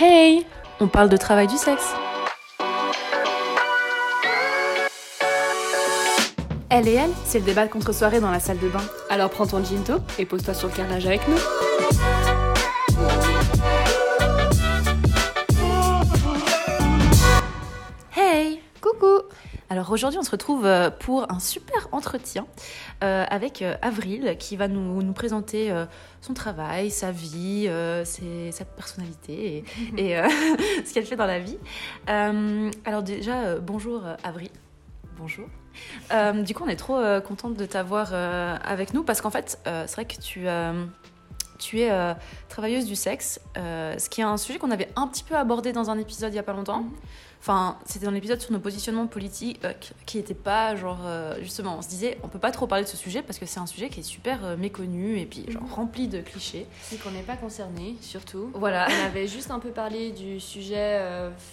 Hey On parle de travail du sexe. Elle et elle, c'est le débat de contre-soirée dans la salle de bain. Alors prends ton ginto et pose-toi sur le carrelage avec nous. Alors aujourd'hui, on se retrouve euh, pour un super entretien euh, avec euh, Avril qui va nous, nous présenter son travail, sa vie, ses, sa personnalité et, et ce qu'elle fait dans la vie. alors déjà, bonjour Avril. Bonjour. du coup, on est trop contente de t'avoir avec nous parce qu'en fait, c'est vrai que tu tu es travailleuse du sexe, ce qui est un sujet qu'on avait un petit peu abordé dans un épisode il n'y a pas longtemps. Mhm. Enfin, c'était dans l'épisode sur nos positionnements politiques euh, qui n'étaient pas genre euh, justement, on se disait on peut pas trop parler de ce sujet parce que c'est un sujet qui est super euh, méconnu et puis genre mhm. rempli de clichés. C'est qu'on n'est pas concerné surtout. Voilà. On avait juste un peu parlé du sujet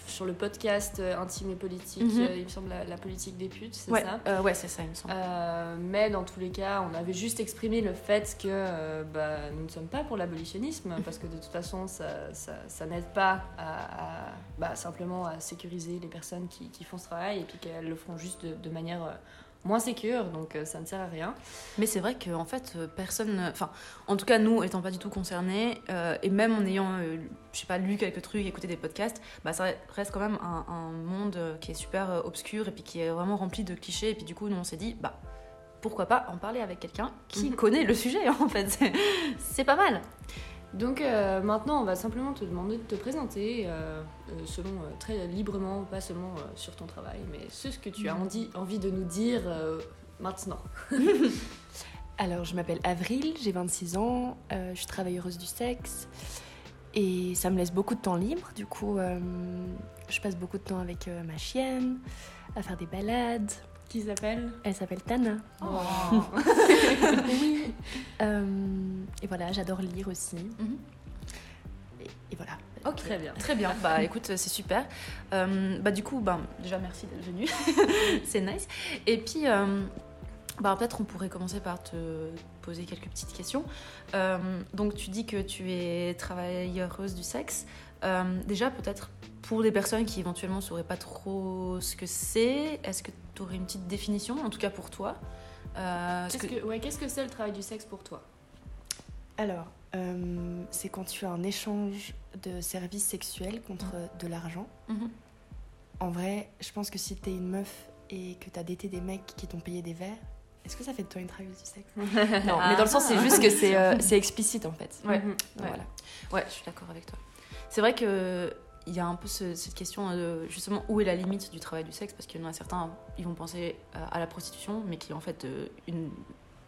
sur le podcast intime et politique. Mhm. il me semble la, politique des putes, c'est ça. ouais, c'est ça, il me semble. mais dans tous les cas, on avait juste exprimé le fait que bah, nous ne sommes pas pour l'abolitionnisme parce que de toute façon, ça, ça, ça n'aide pas à, bah, simplement à sécuriser les personnes qui, qui, font ce travail et puis qu'elles le font juste de, manière euh, moins sécure, donc euh, ça ne sert à rien. Mais c'est vrai qu'en fait, euh, personne, enfin, en tout cas nous étant pas du tout concernés, et même en ayant, je sais pas, lu quelques trucs, écouté des podcasts, bah ça reste quand même un, un monde qui est super obscur et puis qui est vraiment rempli de clichés. Et puis du coup, nous on s'est dit, bah pourquoi pas en parler avec quelqu'un qui mhm. connaît le sujet en fait, c'est pas mal. Donc euh, maintenant, on va simplement te demander de te présenter euh, euh, selon très librement, pas seulement sur ton travail, mais ce que tu as envie, envie de nous dire maintenant. Alors, je m'appelle Avril, j'ai 26 ans, je suis travailleuse du sexe et ça me laisse beaucoup de temps libre. Du coup, je passe beaucoup de temps avec ma chienne, à faire des balades, qui s'appelle Elle s'appelle Tana. Oh. oui. Euh, et voilà, j'adore lire aussi. Mhm. et, voilà. Ok, très bien. Très bien. Bah écoute, c'est super. Euh, bah du coup, bah, déjà merci d'être venu. c'est nice. Et puis, euh, bah, peut-être on pourrait commencer par te poser quelques petites questions. donc tu dis que tu es travailleuse du sexe. Déjà, peut-être pour des personnes qui éventuellement ne sauraient pas trop ce que c'est, est-ce que tu aurais une petite définition, en tout cas pour toi euh, Qu'est-ce que, ouais, qu'est-ce que c'est le travail du sexe pour toi? Alors, euh, c'est quand tu as un échange de services sexuels contre mmh. de l'argent. Mmh. En vrai, je pense que si tu es une meuf et que tu as daté des mecs qui t'ont payé des verres, est-ce que ça fait de toi une travailleuse du sexe? Non, mais dans le sens, c'est juste que c'est, euh, c'est explicite en fait. Ouais. Mmh. ouais. Voilà. ouais, je suis d'accord avec toi. C'est vrai que il y a un peu cette question de justement où est la limite du travail du sexe? Parce qu'il y en a certains ils vont penser à la prostitution mais qui est en fait euh, une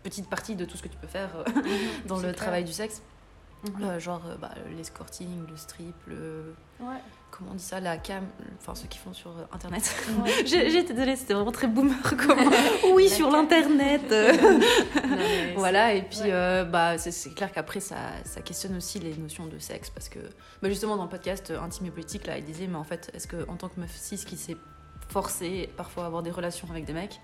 petite partie de tout ce que tu peux faire euh, dans le travail du sexe mhm. euh, genre bah, l'escorting le strip le ouais comment on dit ça, la cam, enfin ceux qui font sur euh, internet. j'ai été désolée, c'était vraiment très boomer. Comment oui, sur l'internet. voilà, et puis euh, bah, c'est clair qu'après ça, ça, questionne aussi les notions de sexe parce que bah, justement dans le podcast euh, Intime et politique, là, il disait, mais en fait, est-ce que en tant que meuf cis qui s'est forcée parfois à avoir des relations avec des mecs,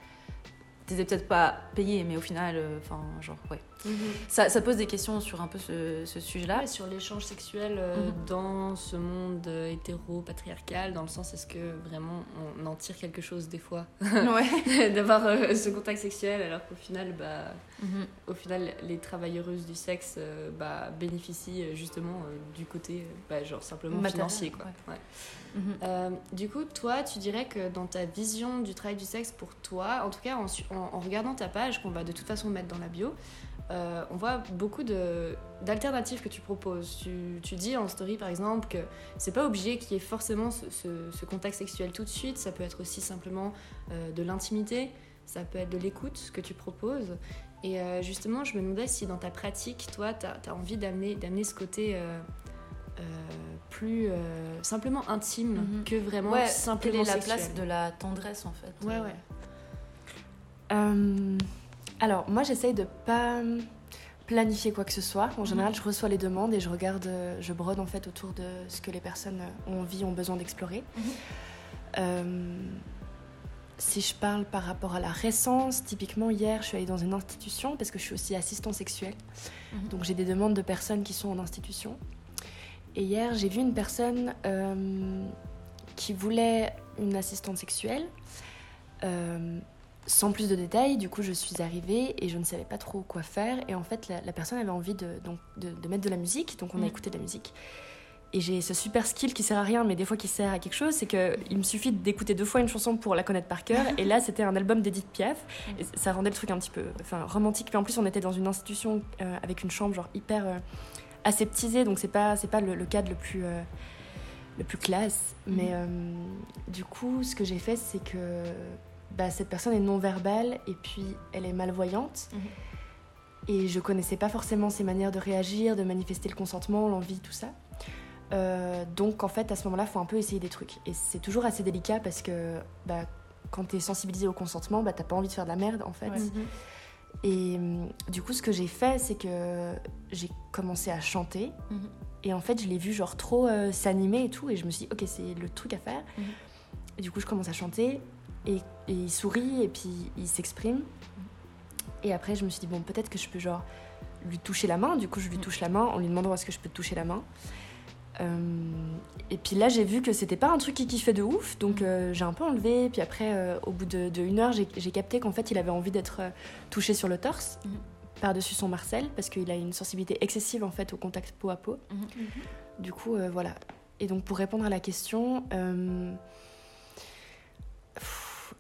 t'étais peut-être pas payé, mais au final, enfin, genre, ouais. Mhm. ça, ça, pose des questions sur un peu ce, ce sujet-là. sur l'échange sexuel euh, mhm. dans ce monde euh, hétéro-patriarcal, dans le sens est-ce que vraiment on en tire quelque chose des fois? Ouais. D'avoir euh, ce contact sexuel, alors qu'au final, bah, mhm. au final, les travailleuses du sexe bah, bénéficient justement du côté, bah, genre simplement financier. Quoi. Ouais. du coup, toi, tu dirais que dans ta vision du travail du sexe pour toi, en tout cas en, en regardant ta page, qu'on va de toute façon mettre dans la bio, euh, on voit beaucoup d'alternatives que tu proposes. Tu, tu, dis en story par exemple que c'est pas obligé qu'il y ait forcément ce, contact sexuel tout de suite, ça peut être aussi simplement euh, de l'intimité, ça peut être de l'écoute, que tu proposes. Et euh, justement, je me demandais si dans ta pratique, toi, tu as, envie d'amener ce côté plus simplement intime mhm. que vraiment ouais, simplement quelle est la place de la tendresse en fait Ouais, ouais. Alors, moi, j'essaye de pas planifier quoi que ce soit. En général, mhm. je reçois les demandes et je regarde, euh, je brode en fait autour de ce que les personnes ont envie, ont besoin d'explorer. Mhm. Euh, si je parle par rapport à la récence, typiquement hier, je suis allée dans une institution parce que je suis aussi assistant sexuel. Mhm. Donc j'ai des demandes de personnes qui sont en institution. Et hier, j'ai vu une personne qui voulait une assistante sexuelle. Sans plus de détails, du coup, je suis arrivée et je ne savais pas trop quoi faire. Et en fait, la, personne avait envie de, donc, de, mettre de la musique, donc on a mm. écouté de la musique. Et j'ai ce super skill qui sert à rien, mais des fois qui sert à quelque chose, c'est qu'il me suffit d'écouter deux fois une chanson pour la connaître par cœur. et là, c'était un album d'Edith Piaf. Et ça rendait le truc un petit peu enfin, romantique. Mais en plus, on était dans une institution euh, avec une chambre genre hyper euh, aseptisée, donc c'est pas, pas le, cadre le plus, euh, le plus classe. Mhm. Mais du coup, ce que j'ai fait, c'est que bah, cette personne est non-verbale et puis elle est malvoyante. Mhm. Et je connaissais pas forcément ses manières de réagir, de manifester le consentement, l'envie, tout ça. Euh, donc en fait, à ce moment-là, il faut un peu essayer des trucs. Et c'est toujours assez délicat parce que bah, quand tu es sensibilisé au consentement, bah, t'as pas envie de faire de la merde en fait. Et hum, du coup, ce que j'ai fait, c'est que j'ai commencé à chanter. Mhm. Et en fait, je l'ai vu genre trop euh, s'animer et tout. Et je me suis dit, ok, c'est le truc à faire. Mhm. Et du coup, je commence à chanter. Et, et il sourit et puis il s'exprime. Et après, je me suis dit, bon, peut-être que je peux genre lui toucher la main. Du coup, je lui touche la main en lui demandant est-ce que je peux te toucher la main. Euh, et puis là, j'ai vu que c'était pas un truc qui kiffait de ouf, donc mm. euh, j'ai un peu enlevé. Puis après, euh, au bout de, une heure, j'ai capté qu'en fait, il avait envie d'être touché sur le torse, mm. par-dessus son Marcel, parce qu'il a une sensibilité excessive en fait au contact peau à peau. Mm. Mm-hmm. Du coup, voilà. Et donc, pour répondre à la question,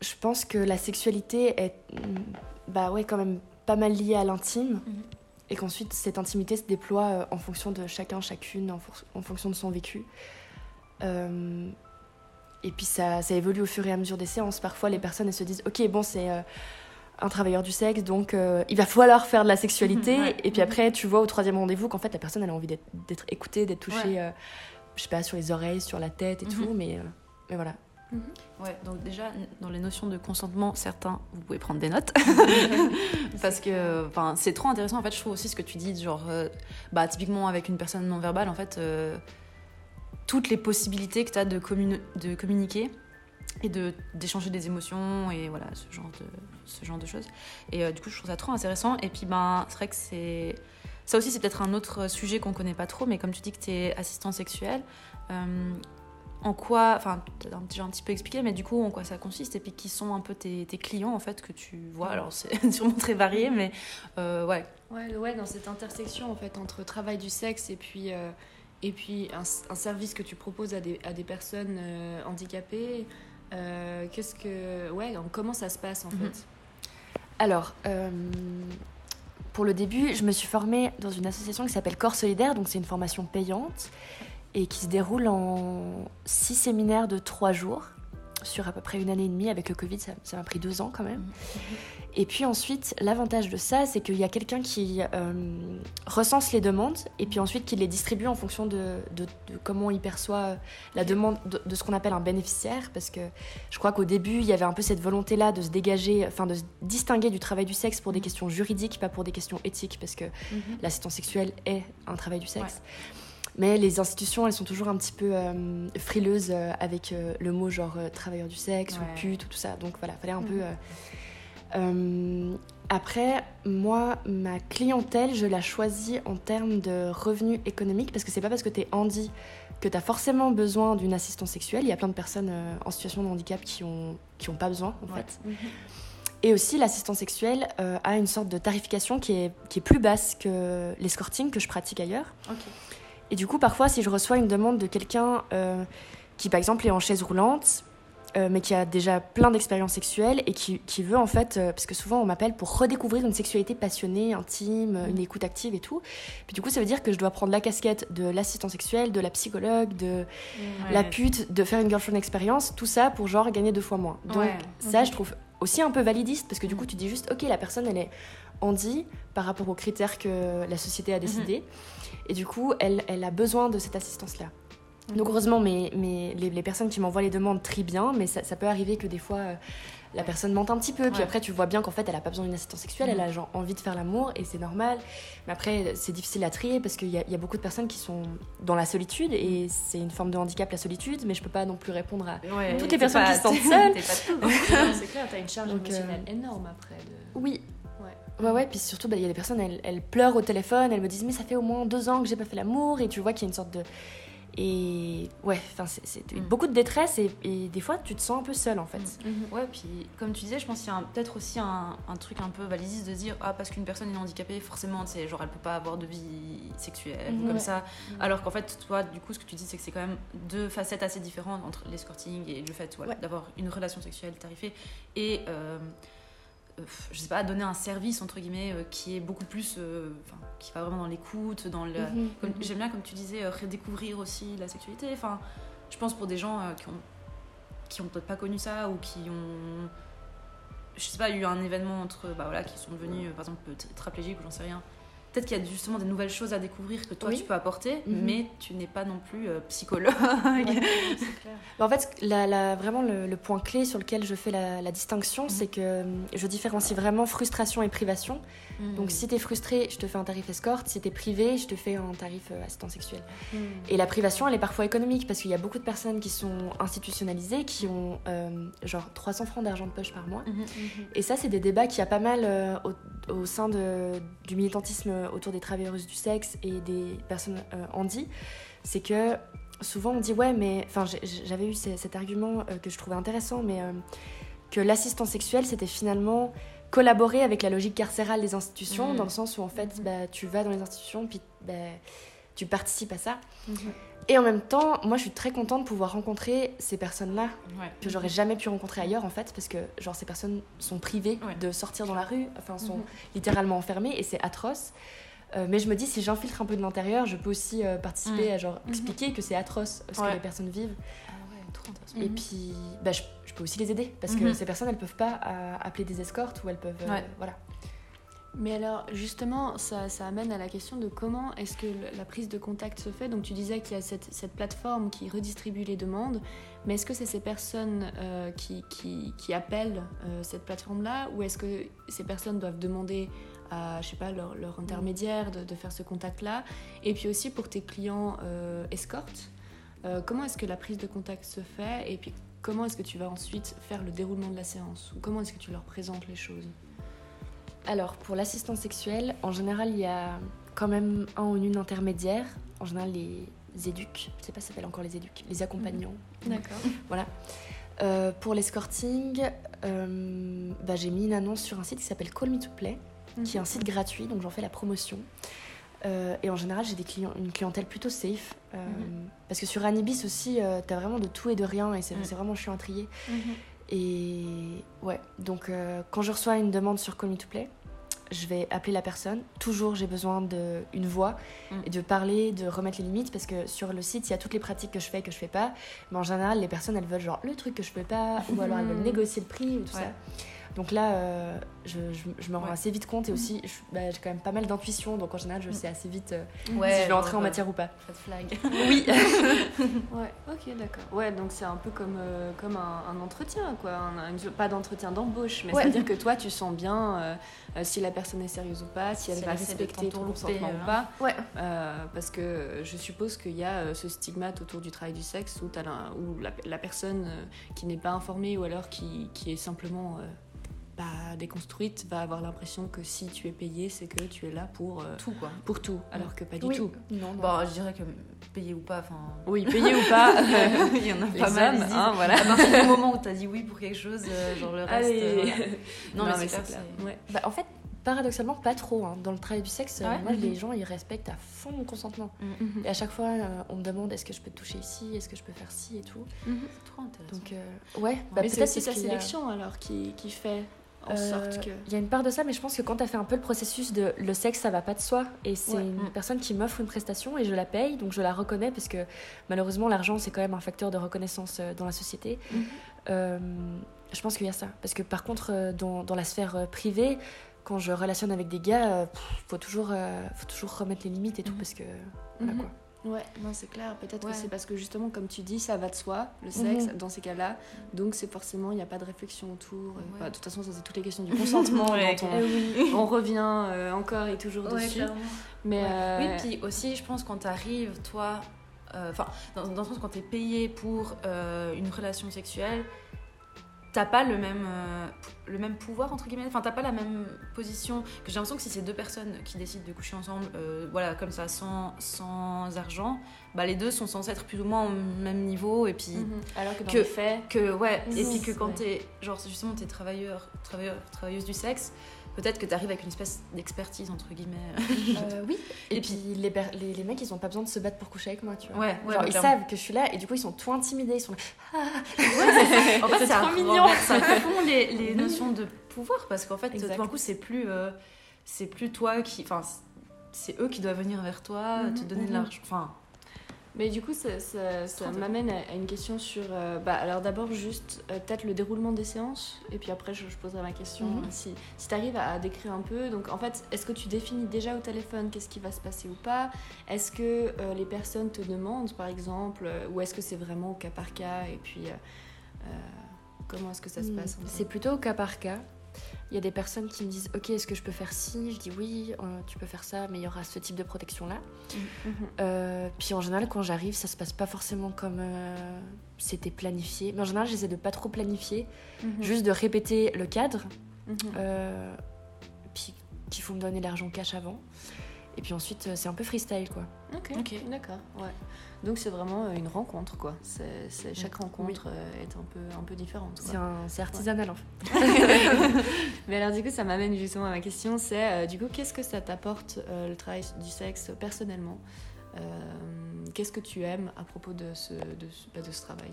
je pense que la sexualité est, bah ouais, quand même pas mal liée à l'intime. Mm-hmm et qu'ensuite cette intimité se déploie euh, en fonction de chacun, chacune, en, fonction de son vécu. Euh, et puis ça, ça, évolue au fur et à mesure des séances. Parfois, les personnes elles se disent Ok, bon, c'est euh, un travailleur du sexe, donc il va falloir faire de la sexualité. Et puis après, tu vois au troisième rendez-vous qu'en fait, la personne elle a envie d'être écoutée, d'être touchée, je sais pas, sur les oreilles, sur la tête et mhm. tout. Mais, mais voilà. Mhm. Ouais, donc déjà, dans les notions de consentement, certains, vous pouvez prendre des notes. Parce que c'est trop intéressant, en fait, je trouve aussi ce que tu dis, genre, euh, bah, typiquement avec une personne non verbale, en fait, euh, toutes les possibilités que tu as de, de communiquer et d'échanger des émotions et voilà, ce genre de, ce genre de choses. Et euh, du coup, je trouve ça trop intéressant. Et puis, ben, c'est vrai que c'est. Ça aussi, c'est peut-être un autre sujet qu'on connaît pas trop, mais comme tu dis que tu es assistant sexuel, en quoi, enfin, tu as déjà un petit peu expliqué, mais du coup, en quoi ça consiste et puis qui sont un peu tes, clients en fait que tu vois. Alors, c'est sûrement très varié, mais euh, ouais. ouais. Ouais, dans cette intersection en fait entre travail du sexe et puis, euh, et puis un, service que tu proposes à des, à des personnes euh, handicapées, qu'est-ce que. Ouais, comment ça se passe en mhm. fait? Alors. Pour le début, je me suis formée dans une association qui s'appelle Corps Solidaire, donc c'est une formation payante et qui se déroule en six séminaires de trois jours sur à peu près une année et demie. Avec le Covid, ça m'a pris deux ans quand même. Mhm. Et puis ensuite, l'avantage de ça, c'est qu'il y a quelqu'un qui euh, recense les demandes et puis ensuite qui les distribue en fonction de, comment il perçoit la demande de, ce qu'on appelle un bénéficiaire. Parce que je crois qu'au début, il y avait un peu cette volonté-là de se dégager, enfin de se distinguer du travail du sexe pour des mhm. questions juridiques, pas pour des questions éthiques, parce que mhm. l'assistance sexuelle est un travail du sexe. Mais les institutions, elles sont toujours un petit peu euh, frileuses euh, avec euh, le mot genre travailleur du sexe ou pute ou tout ça. Donc voilà, fallait un peu. Mhm. après, moi, ma clientèle, je la choisis en termes de revenus économiques parce que c'est pas parce que tu es handi que tu as forcément besoin d'une assistance sexuelle. Il y a plein de personnes en situation de handicap qui ont, qui ont pas besoin en fait. Mhm. Et aussi, l'assistance sexuelle a une sorte de tarification qui est, qui est plus basse que l'escorting que je pratique ailleurs. Ok. Et du coup, parfois, si je reçois une demande de quelqu'un euh, qui, par exemple, est en chaise roulante, euh, mais qui a déjà plein d'expériences sexuelles et qui, qui veut, en fait, euh, parce que souvent on m'appelle pour redécouvrir une sexualité passionnée, intime, une écoute active et tout. Puis du coup, ça veut dire que je dois prendre la casquette de l'assistant sexuel, de la psychologue, de la pute, de faire une girlfriend expérience, tout ça pour genre gagner deux fois moins. Donc, ça, je trouve aussi un peu validiste parce que du coup, tu dis juste, ok, la personne, elle est handi par rapport aux critères que la société a décidé. Mhm. Et du coup, elle, elle a besoin de cette assistance-là. Donc heureusement, mais, mais les, personnes qui m'envoient les demandes trient bien, mais ça, peut arriver que des fois, euh, la personne mente un petit peu, puis après tu vois bien qu'en fait, elle a pas besoin d'une assistance sexuelle, elle a mhm. genre envie de faire l'amour, et c'est normal. Mais après, c'est difficile à trier parce qu'il y, y, a beaucoup de personnes qui sont dans la solitude, et c'est une forme de handicap, la solitude, mais je peux pas non plus répondre à toutes les personnes qui se sentent seules. c'est clair, tu as une charge émotionnelle euh, énorme après. De... Oui, Ouais, ouais, puis surtout, bah, il y a des personnes, elles, elles, pleurent au téléphone, elles me disent, mais ça fait au moins deux ans que j'ai pas fait l'amour, et tu vois qu'il y a une sorte de. Et ouais, enfin, c'est mm. beaucoup de détresse, et, et, des fois, tu te sens un peu seule en fait. Mm. Mm-hmm. Ouais, puis comme tu disais, je pense qu'il y a peut-être aussi un, un, truc un peu validiste de dire, ah, parce qu'une personne est handicapée, forcément, tu genre, elle peut pas avoir de vie sexuelle, mm-hmm. comme ça. Mm-hmm. Alors qu'en fait, toi, du coup, ce que tu dis, c'est que c'est quand même deux facettes assez différentes entre l'escorting et le fait d'avoir une relation sexuelle tarifée et. Euh, je sais pas, donner un service, entre guillemets, euh, qui est beaucoup plus. Euh, qui va vraiment dans l'écoute, dans le. Mhm, mhm. J'aime bien, comme tu disais, redécouvrir aussi la sexualité. Enfin, je pense pour des gens qui ont, qui ont peut-être pas connu ça ou qui ont. Je sais pas, eu un événement entre. Bah voilà, qui sont devenus, par exemple, tétraplégiques ou j'en sais rien peut-être qu'il y a justement des nouvelles choses à découvrir que toi tu peux apporter, mhm. mais tu n'es pas non plus euh, psychologue. Bah, en fait, la, vraiment le, point clé sur lequel je fais la, distinction, mhm. c'est que euh, je différencie vraiment frustration et privation. Mhm. Donc si tu es frustré, je te fais un tarif escorte, si tu es privé, je te fais un tarif euh, assistant sexuel. Et la privation, elle est parfois économique parce qu'il y a beaucoup de personnes qui sont institutionnalisées, qui ont genre 300 francs d'argent de poche par mois. Et ça, c'est des débats qui a pas mal au, au, sein de, du militantisme autour des travailleuses du sexe et des personnes euh, handi, c'est que souvent on dit ouais mais enfin j'avais eu cet argument euh, que je trouvais intéressant mais euh, que l'assistance sexuelle c'était finalement collaborer avec la logique carcérale des institutions mmh. dans le sens où en fait mmh. bah, tu vas dans les institutions puis bah, tu participes à ça mmh. et en même temps moi je suis très contente de pouvoir rencontrer ces personnes là que j'aurais jamais pu rencontrer ailleurs en fait parce que genre ces personnes sont privées de sortir dans la rue enfin sont littéralement enfermées et c'est atroce euh, mais je me dis, si j'infiltre un peu de l'intérieur, je peux aussi euh, participer à genre, mhm. expliquer que c'est atroce ce que les personnes vivent. Et mhm. puis, bah, je, peux aussi les aider parce que mhm. ces personnes, elles peuvent pas euh, appeler des escortes ou elles peuvent. voilà. Mais alors, justement, ça, ça, amène à la question de comment est-ce que la prise de contact se fait. Donc, tu disais qu'il y a cette, cette, plateforme qui redistribue les demandes, mais est-ce que c'est ces personnes qui, qui, qui, appellent cette plateforme-là, ou est-ce que ces personnes doivent demander je sais pas, leur, leur intermédiaire de, de, faire ce contact-là? Et puis aussi pour tes clients euh, escortes, euh, comment est-ce que la prise de contact se fait et puis comment est-ce que tu vas ensuite faire le déroulement de la séance ou comment est-ce que tu leur présentes les choses? Alors pour l'assistance sexuelle, en général il y a quand même un ou une intermédiaire, en général les éduques, je sais pas si ça s'appelle encore les éduques, les accompagnants. D'accord. Voilà. Euh, pour l'escorting, euh, bah, j'ai mis une annonce sur un site qui s'appelle Call Me to Play qui est un site gratuit, donc j'en fais la promotion. Euh, et en général, j'ai des clients, une clientèle plutôt safe. Euh, mhm. Parce que sur Anibis aussi, euh, t'as vraiment de tout et de rien, et c'est vraiment chiant à trier. Mhm. Et ouais, donc quand je reçois une demande sur Call Me to Play, je vais appeler la personne. Toujours, j'ai besoin d'une voix mhm. et de parler, de remettre les limites parce que sur le site, il y a toutes les pratiques que je fais et que je fais pas. Mais en général, les personnes, elles veulent genre le truc que je peux pas ou alors elles veulent négocier le prix ou tout ça. Donc là, euh, je, je, me rends assez vite compte et aussi, bah, j'ai quand même pas mal d'intuition, donc en général, je sais assez vite euh, si je vais entrer en matière ou pas. Pas de flag. Oui. ouais, ok, d'accord. Ouais, donc c'est un peu comme, euh, comme un, entretien, quoi. pas d'entretien d'embauche, mais c'est-à-dire que toi, tu sens bien si la personne est sérieuse ou pas, si elle va respecter ton consentement ou pas. Ouais. parce que je suppose qu'il y a ce stigmate autour du travail du sexe où, as la, où la, la, personne qui n'est pas informée ou alors qui, qui est simplement bah, déconstruite va avoir l'impression que si tu es payé, c'est que tu es là pour euh, tout quoi. Pour tout, alors que pas du tout. Non, Bon, je dirais que payé ou pas, enfin. Oui, payé ou pas. Il y en a pas mal. hein, voilà. À partir du moment où tu as dit oui pour quelque chose, euh, genre le reste. Euh, non, mais, c'est ça. Ouais. Bah, en fait, paradoxalement, pas trop. Hein. Dans le travail du sexe, moi, les mhm. gens, ils respectent à fond mon consentement. Mhm. Et à chaque fois, on me demande est-ce que je peux te toucher ici, est-ce que je peux faire ci et tout? Mhm. C'est trop intéressant. Donc, ouais, bah, peut-être c'est ta sélection alors qui, qui fait euh, il y a une part de ça, mais je pense que quand tu as fait un peu le processus de le sexe, ça va pas de soi, et c'est une mm. personne qui m'offre une prestation et je la paye, donc je la reconnais parce que malheureusement l'argent c'est quand même un facteur de reconnaissance euh, dans la société. Mm-hmm. Euh, je pense qu'il y a ça, parce que par contre dans, dans la sphère privée, quand je relationne avec des gars, faut toujours, faut toujours remettre les limites et tout, mm-hmm. parce que voilà mm-hmm. quoi. Ouais, non, c'est clair. Peut-être que c'est parce que justement, comme tu dis, ça va de soi, le sexe, mhm. dans ces cas-là. Donc, c'est forcément, il n'y a pas de réflexion autour. de toute façon, c'est toutes les questions du consentement. on, eh on, revient euh, encore et toujours dessus. Mais euh, Oui, puis aussi, je pense, quand tu arrives, toi, euh, enfin, dans, dans, le sens, quand tu es payé pour une relation sexuelle, t'as pas le même, euh, le même pouvoir, entre guillemets, enfin, t'as pas la même position. J'ai l'impression que si c'est deux personnes qui décident de coucher ensemble, euh, voilà, comme ça, sans, sans argent, bah, les deux sont censés être plus ou moins au même niveau. Et puis. Mhm. Alors que dans que, ouais, et puis que quand t'es, genre, justement, t'es travailleur, travailleur, travailleuse du sexe, peut-être que tu arrives avec une espèce d'expertise entre guillemets. Euh, oui. Et, puis, les, les, les, mecs, ils ont pas besoin de se battre pour coucher avec moi, tu vois. Ouais, Genre, ils savent que je suis là et du coup, ils sont tout intimidés. Ils sont là. Ah. Ouais, en fait, c'est trop mignon. Ça fond les, les notions de pouvoir parce qu'en fait, tout d'un coup, c'est plus, euh, c'est plus toi qui. Enfin, c'est eux qui doivent venir vers toi, te mhm, donner de mhm. l'argent. Enfin, mais du coup, ça, ça, m'amène à une question sur. Euh, bah, alors d'abord, juste euh, peut-être le déroulement des séances, et puis après, je, poserai ma question. Mhm. Si, si tu arrives à, décrire un peu, donc en fait, est-ce que tu définis déjà au téléphone qu'est-ce qui va se passer ou pas? Est-ce que euh, les personnes te demandent, par exemple, ou est-ce que c'est vraiment au cas par cas? Et puis, comment est-ce que ça se hmm, passe C'est plutôt au cas par cas. Il y a des personnes qui me disent Ok, est-ce que je peux faire ci? Je dis oui, euh, tu peux faire ça, mais il y aura ce type de protection-là. Mhm. Euh, puis en général, quand j'arrive, ça se passe pas forcément comme euh, c'était planifié. Mais en général, j'essaie de pas trop planifier, mhm. juste de répéter le cadre. Mhm. puis qu'il faut me donner l'argent cash avant. Et puis ensuite, c'est un peu freestyle, quoi. Ok, d'accord. Ouais. Donc c'est vraiment euh, une rencontre, quoi. C'est, chaque rencontre euh, est un peu, un peu différente. C'est, artisanal, en fait. Mais alors, du coup, ça m'amène justement à ma question c'est, euh, du coup, qu'est-ce que ça t'apporte, le travail du sexe, personnellement Qu'est-ce que tu aimes à propos de ce, de, bah, de ce travail?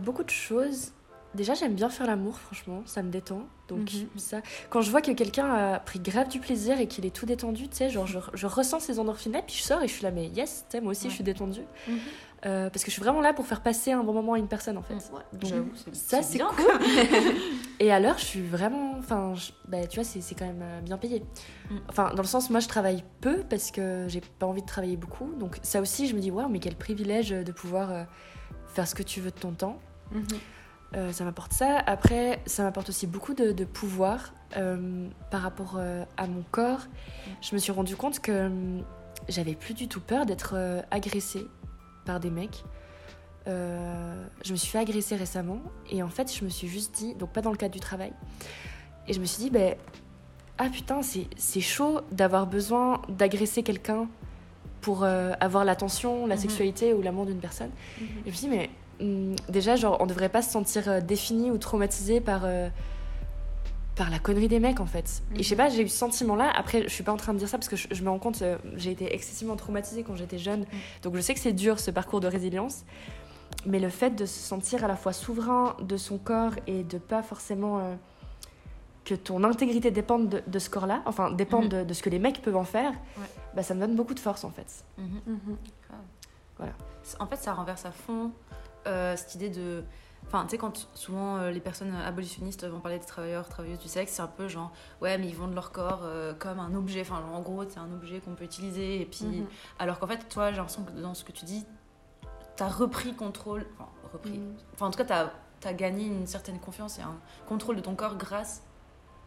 Beaucoup de choses. Déjà, j'aime bien faire l'amour, franchement, ça me détend. Donc, mhm. ça, quand je vois que quelqu'un a pris grave du plaisir et qu'il est tout détendu, tu sais, genre, je, je, ressens ces endorphines puis je sors et je suis là, mais yes, tu sais, moi aussi, je suis détendue. Mhm. Euh, parce que je suis vraiment là pour faire passer un bon moment à une personne, en fait. Donc, ça, c'est cool. et à l'heure, je suis vraiment. Enfin, bah, tu vois, c'est quand même euh, bien payé. Mm. Enfin, dans le sens, moi, je travaille peu parce que j'ai pas envie de travailler beaucoup. Donc, ça aussi, je me dis, waouh, mais quel privilège de pouvoir euh, faire ce que tu veux de ton temps. Mhm. Euh, ça m'apporte ça. Après, ça m'apporte aussi beaucoup de, pouvoir euh, par rapport euh, à mon corps. Je me suis rendu compte que j'avais plus du tout peur d'être agressée par des mecs. je me suis fait agresser récemment et en fait, je me suis juste dit, donc pas dans le cadre du travail, et je me suis dit, ben, ah putain, c'est chaud d'avoir besoin d'agresser quelqu'un pour avoir l'attention, la mhm. sexualité ou l'amour d'une personne. Mhm. Et je me suis dit, mais déjà, genre, on devrait pas se sentir euh, défini ou traumatisé par, euh, par la connerie des mecs, en fait. Et je sais mhm. pas, j'ai eu ce sentiment-là. Après, je suis pas en train de dire ça parce que je, me rends compte, euh, j'ai été excessivement traumatisée quand j'étais jeune. Mhm. Donc, je sais que c'est dur, ce parcours de résilience. Mais le fait de se sentir à la fois souverain de son corps et de pas forcément. que ton intégrité dépende de, ce corps-là, enfin, dépend mhm. de, ce que les mecs peuvent en faire, bah, ça me donne beaucoup de force, en fait. Voilà. En fait, ça renverse à fond euh, cette idée de. Enfin, tu sais, quand souvent euh, les personnes abolitionnistes vont parler des travailleurs, travailleuses du sexe, c'est un peu genre, ouais, mais ils vendent leur corps euh, comme un objet. Enfin, en gros, c'est un objet qu'on peut utiliser. Et puis, mhm. alors qu'en fait, toi, j'ai l'impression que dans ce que tu dis, t'as repris contrôle. Enfin, repris. Mhm. Enfin, en tout cas, t'as as gagné une certaine confiance et un contrôle de ton corps grâce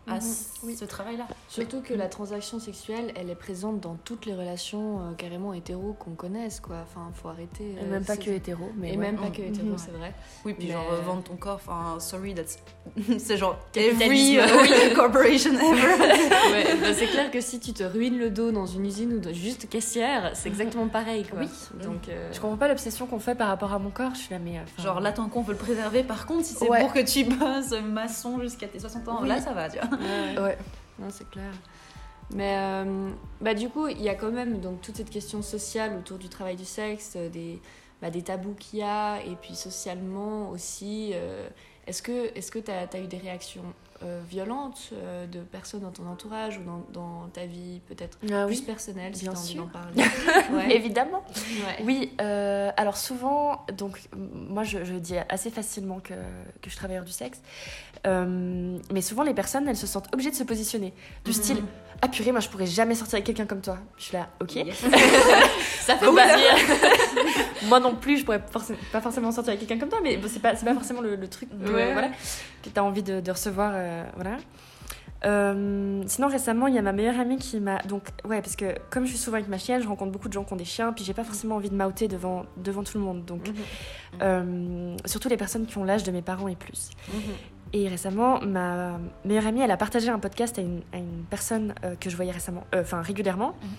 à mhm. ce travail-là. Surtout que la transaction sexuelle, elle est présente dans toutes les relations euh, carrément hétéro qu'on connaisse, quoi. Enfin, faut arrêter. et même pas que hétéro, mais. Et même pas que hétéro, c'est vrai. Oui, puis genre vendre ton corps, enfin, sorry, that's. c'est genre every euh, corporation ever. ouais, bah, c'est clair que si tu te ruines le dos dans une usine ou juste caissière, c'est exactement pareil, quoi. Oui. Donc, euh, Je comprends pas l'obsession qu'on fait par rapport à mon corps, je suis là, mais. Genre là, tant qu'on veut le préserver, par contre, si c'est pour que tu bosses maçon jusqu'à tes 60 ans, là, ça va, tu vois. Ouais. Non, c'est clair. Mais euh, bah, du coup, il y a quand même donc, toute cette question sociale autour du travail du sexe, euh, des, bah, des tabous qu'il y a, et puis socialement aussi. Euh, est-ce que tu as, as, eu des réactions euh, violentes euh, de personnes dans ton entourage ou dans, dans ta vie peut-être ah plus personnelle, si tu as envie d'en parler Évidemment. Oui, euh, alors souvent, donc moi je, je, dis assez facilement que, que je suis travailleur du sexe, mais souvent les personnes elles se sentent obligées de se positionner, du mhm. style Ah purée, moi je pourrais jamais sortir avec quelqu'un comme toi. Je suis là, ok. Ça fait plaisir. moi non plus, je pourrais pas forcément sortir avec quelqu'un comme toi, mais c'est pas, pas forcément le, truc que, voilà, que tu as envie de, de recevoir. Euh, voilà. Euh, sinon, récemment, il y a ma meilleure amie qui m'a. Donc, ouais, parce que comme je suis souvent avec ma chienne, je rencontre beaucoup de gens qui ont des chiens, puis j'ai pas forcément envie de m'outer devant, devant tout le monde. Donc, mhm. euh, surtout les personnes qui ont l'âge de mes parents et plus. Mhm. Et récemment, ma meilleure amie, elle a partagé un podcast à une, à une personne euh, que je voyais récemment, enfin régulièrement. Mhm.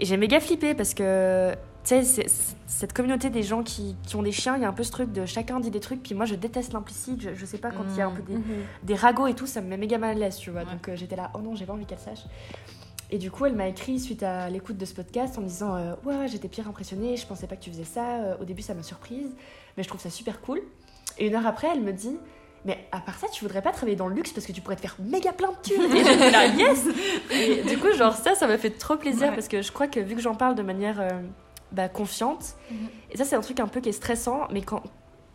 Et j'ai méga flippé parce que tu sais, cette communauté des gens qui, qui, ont des chiens, il y a un peu ce truc de chacun dit des trucs, puis moi je déteste l'implicite, je, sais pas, quand il y a un peu des, mmh. des, ragots et tout, ça me met méga mal à l'aise, tu vois. Donc euh, j'étais là, oh non, j'ai pas envie qu'elle sache. Et du coup, elle m'a écrit suite à l'écoute de ce podcast en me disant euh, Ouais, j'étais pire impressionnée, je pensais pas que tu faisais ça. Euh, au début, ça m'a surprise, mais je trouve ça super cool. Et une heure après, elle me dit mais à part ça, tu voudrais pas travailler dans le luxe parce que tu pourrais te faire méga plein de thunes. Et j'étais là, yes Et du coup, genre, ça, ça m'a fait trop plaisir parce que je crois que vu que j'en parle de manière bah, confiante. Mhm. Et ça, c'est un truc un peu qui est stressant, mais quand,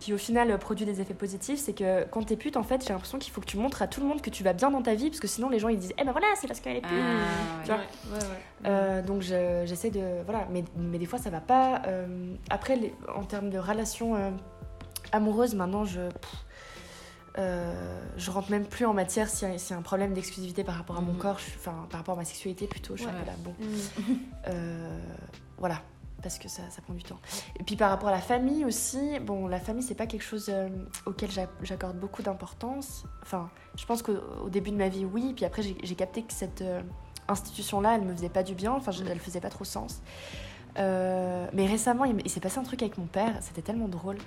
qui au final produit des effets positifs, c'est que quand t'es pute, en fait, j'ai l'impression qu'il faut que tu montres à tout le monde que tu vas bien dans ta vie, parce que sinon les gens ils disent, eh ben voilà, c'est parce qu'elle est pute. Ah, tu vois euh, donc j'essaie de. Voilà, mais, mais des fois ça va pas. Euh, après, les, en termes de relations euh, amoureuses, maintenant je. je rentre même plus en matière si c'est un problème d'exclusivité par rapport à mon mhm. corps, enfin par rapport à ma sexualité plutôt. Je suis là, bon. Mhm. voilà, parce que ça, prend du temps. Et puis par rapport à la famille aussi, bon, la famille, c'est pas quelque chose euh, auquel j'accorde beaucoup d'importance. Enfin, je pense qu'au début de ma vie, oui, puis après, j'ai capté que cette euh, institution-là, elle me faisait pas du bien, enfin, elle faisait pas trop sens. Euh, mais récemment, il s'est passé un truc avec mon père, c'était tellement drôle.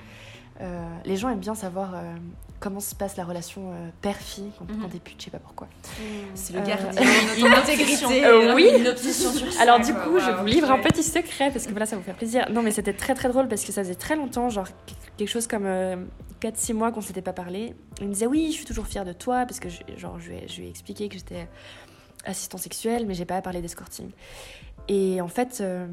Euh, les gens aiment bien savoir euh, comment se passe la relation euh, père-fille quand, mm t'es pute, je sais pas pourquoi. Mm. C'est le gardien de ton intégrité. oui. Une obsession sur ça. Alors du coup, je vous livre un petit secret parce que voilà, ça va vous faire plaisir. Non, mais c'était très très drôle parce que ça faisait très longtemps, genre quelque chose comme 4-6 mois qu'on s'était pas parlé. Il me disait oui, je suis toujours fière de toi parce que genre je lui ai, je lui ai expliqué que j'étais assistant sexuel, mais j'ai pas parlé d'escorting. Et en fait, euh,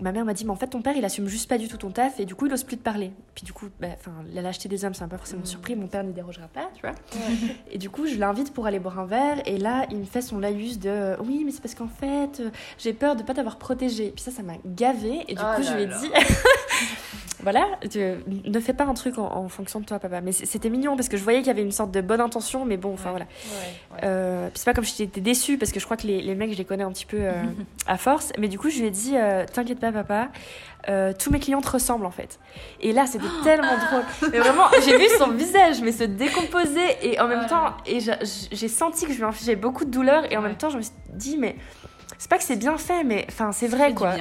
ma mère m'a dit, mais en fait, ton père, il assume juste pas du tout ton taf, et du coup, il ose plus te parler. Puis du coup, bah, enfin, la lâcheté des hommes, ça m'a pas forcément mmh. surpris, mon père n'y dérogera pas, tu vois. Et du coup, je l'invite pour aller boire un verre, et là, il me fait son laïus de, oui, mais c'est parce qu'en fait, euh, j'ai peur de pas t'avoir protégé. Puis ça, ça m'a gavé, et du oh coup, je lui ai dit, voilà, ne fais pas un truc en, fonction de toi, papa. Mais c'était mignon, parce que je voyais qu'il y avait une sorte de bonne intention, mais bon, enfin voilà. Euh, puis c'est pas comme si j'étais déçue, parce que je crois que les, les mecs, je les connais un petit peu à force. Mais du coup, je lui ai dit euh, T'inquiète pas, papa, euh, tous mes clients te ressemblent en fait. Et là, c'était tellement drôle. Mais vraiment, j'ai vu son visage mais se décomposer et en même temps, et j'ai senti que je lui infligeais beaucoup de douleur et en même temps, je me suis dit Mais c'est pas que c'est bien fait, mais enfin, c'est vrai quoi.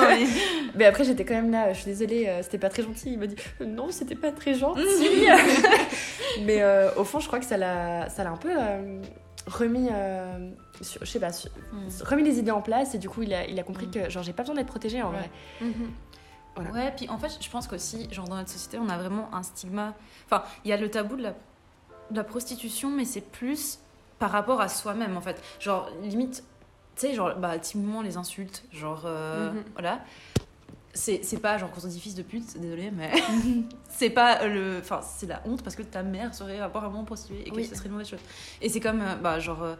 mais après, j'étais quand même là, je suis désolée, euh, c'était pas très gentil. Il m'a dit non, c'était pas très gentil. mais au fond, je crois que ça l'a un peu remis, euh, je sais pas, hmm. remis les idées en place et du coup il a, il a compris hmm. que genre j'ai pas besoin d'être protégée en vrai. Mhm. Ouais, puis en fait je pense qu'aussi, genre dans notre société on a vraiment un stigma, enfin il y a le tabou de la, de la prostitution mais c'est plus par rapport à soi-même en fait. Genre limite, tu sais, genre bah timidement les insultes, genre euh, mhm. voilà c'est pas genre quand on dit fils de pute désolé mais c'est pas le enfin c'est la honte parce que ta mère serait apparemment prostituée et que ce serait une mauvaise chose. Et c'est comme euh, bah genre euh,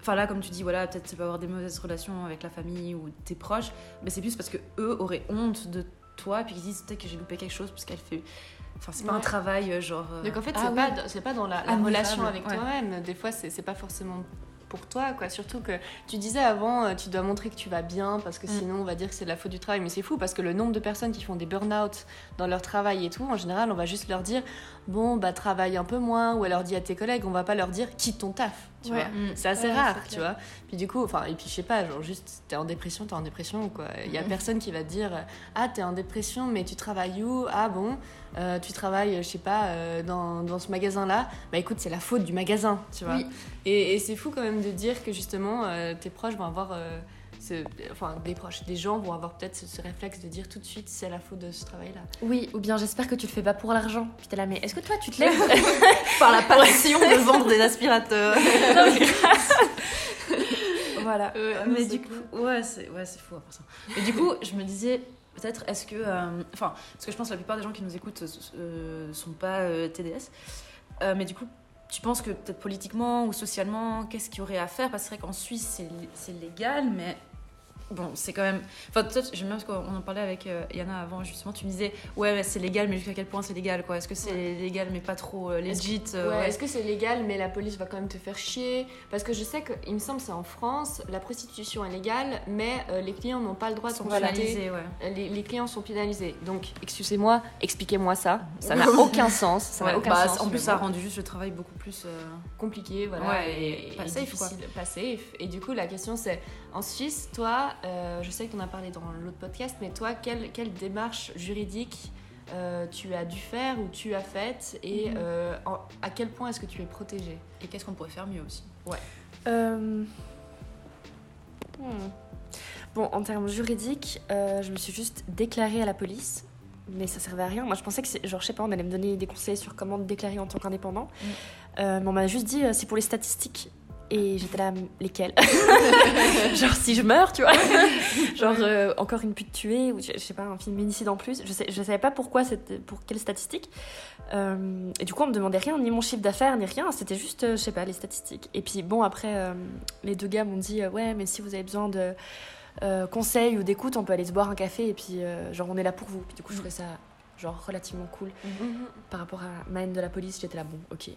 enfin là comme tu dis voilà peut-être tu peux avoir des mauvaises relations avec la famille ou tes proches mais c'est plus parce que eux auraient honte de toi et puis ils disent peut-être que j'ai loupé quelque chose parce qu'elle fait Enfin, c'est pas un travail euh, genre. Donc en fait, c'est pas, c'est pas dans la, relation avec toi-même. Des fois, c'est pas forcément pour toi, quoi. Surtout que tu disais avant, euh, tu dois montrer que tu vas bien parce que mm. sinon on va dire que c'est la faute du travail. Mais c'est fou parce que le nombre de personnes qui font des burn-out dans leur travail et tout, en général, on va juste leur dire bon, bah travaille un peu moins, ou alors dis à tes collègues, on va pas leur dire quitte ton taf, tu vois. C'est assez rare, tu vois. Puis du coup, enfin, et puis je sais pas, genre juste t'es en dépression, t'es en dépression, quoi. Il y a personne qui va te dire ah, t'es en dépression, mais tu travailles où? Ah bon euh, tu travailles, je sais pas, euh, dans, dans, ce magasin-là, bah écoute, c'est la faute du magasin, tu vois. Et, c'est fou quand même de dire que justement, euh, tes proches vont avoir. Ce, enfin, des proches, des gens vont avoir peut-être ce, réflexe de dire tout de suite c'est la faute de ce travail-là. Oui, ou bien j'espère que tu le fais pas pour l'argent. Puis t'es là, mais est-ce que toi tu te lèves par la passion de vendre des aspirateurs Voilà. mais du coup, ouais, c'est ouais, fou après ça. Mais du coup, je me disais, peut-être est-ce que euh, enfin parce que je pense que la plupart des gens qui nous écoutent euh, sont pas euh, TDS mais du coup tu penses que peut-être politiquement ou socialement qu'est-ce qu'il y aurait à faire? Parce que c'est vrai qu'en Suisse c'est légal mais bon, c'est quand même. Enfin, toi, j'aime bien parce qu'on en parlait avec euh, Yana avant, justement. Tu me disais, ouais, c'est légal, mais jusqu'à quel point c'est légal, quoi? Est-ce que c'est légal, mais pas trop euh, legit euh, Ouais, est-ce que c'est légal, mais la police va quand même te faire chier? Parce que je sais qu'il me semble c'est en France, la prostitution est légale, mais les clients n'ont pas le droit de sont pénalisés, ouais. les, les, clients sont pénalisés. Donc, excusez-moi, expliquez-moi ça. Ça n'a aucun sens. Ça n'a aucun bah, sens. En plus, ça a rendu juste le travail beaucoup plus compliqué, voilà, et, pas safe, quoi. Pas safe. Et du coup, la question c'est en Suisse, toi, euh, je sais que tu en as parlé dans l'autre podcast, mais toi, quelle, quelle démarche juridique euh, tu as dû faire ou tu as faite et mhm. euh, à quel point est-ce que tu es protégée? Et qu'est-ce qu'on pourrait faire mieux aussi? Ouais. Hmm. Bon, en termes juridiques, je me suis juste déclarée à la police mais ça servait à rien. Moi, je pensais que, genre, je sais pas, on allait me donner des conseils sur comment déclarer en tant qu'indépendant. Mm. mais on m'a juste dit, c'est pour les statistiques. Et j'étais là, lesquels Genre, si je meurs, tu vois Genre, euh, encore une pute tuée, ou je sais pas, un féminicide en plus. Je, sais, je savais pas pourquoi, pour quelles statistiques. Euh, et du coup, on me demandait rien, ni mon chiffre d'affaires, ni rien. C'était juste, euh, je sais pas, les statistiques. Et puis, bon, après, les deux gars m'ont dit, ouais, mais si vous avez besoin de conseils ou d'écoute, on peut aller se boire un café, et puis, genre, on est là pour vous. Puis, du coup, je trouvais ça, genre, relativement cool. Mhm. Par rapport à ma haine de la police, j'étais là, bon, ok.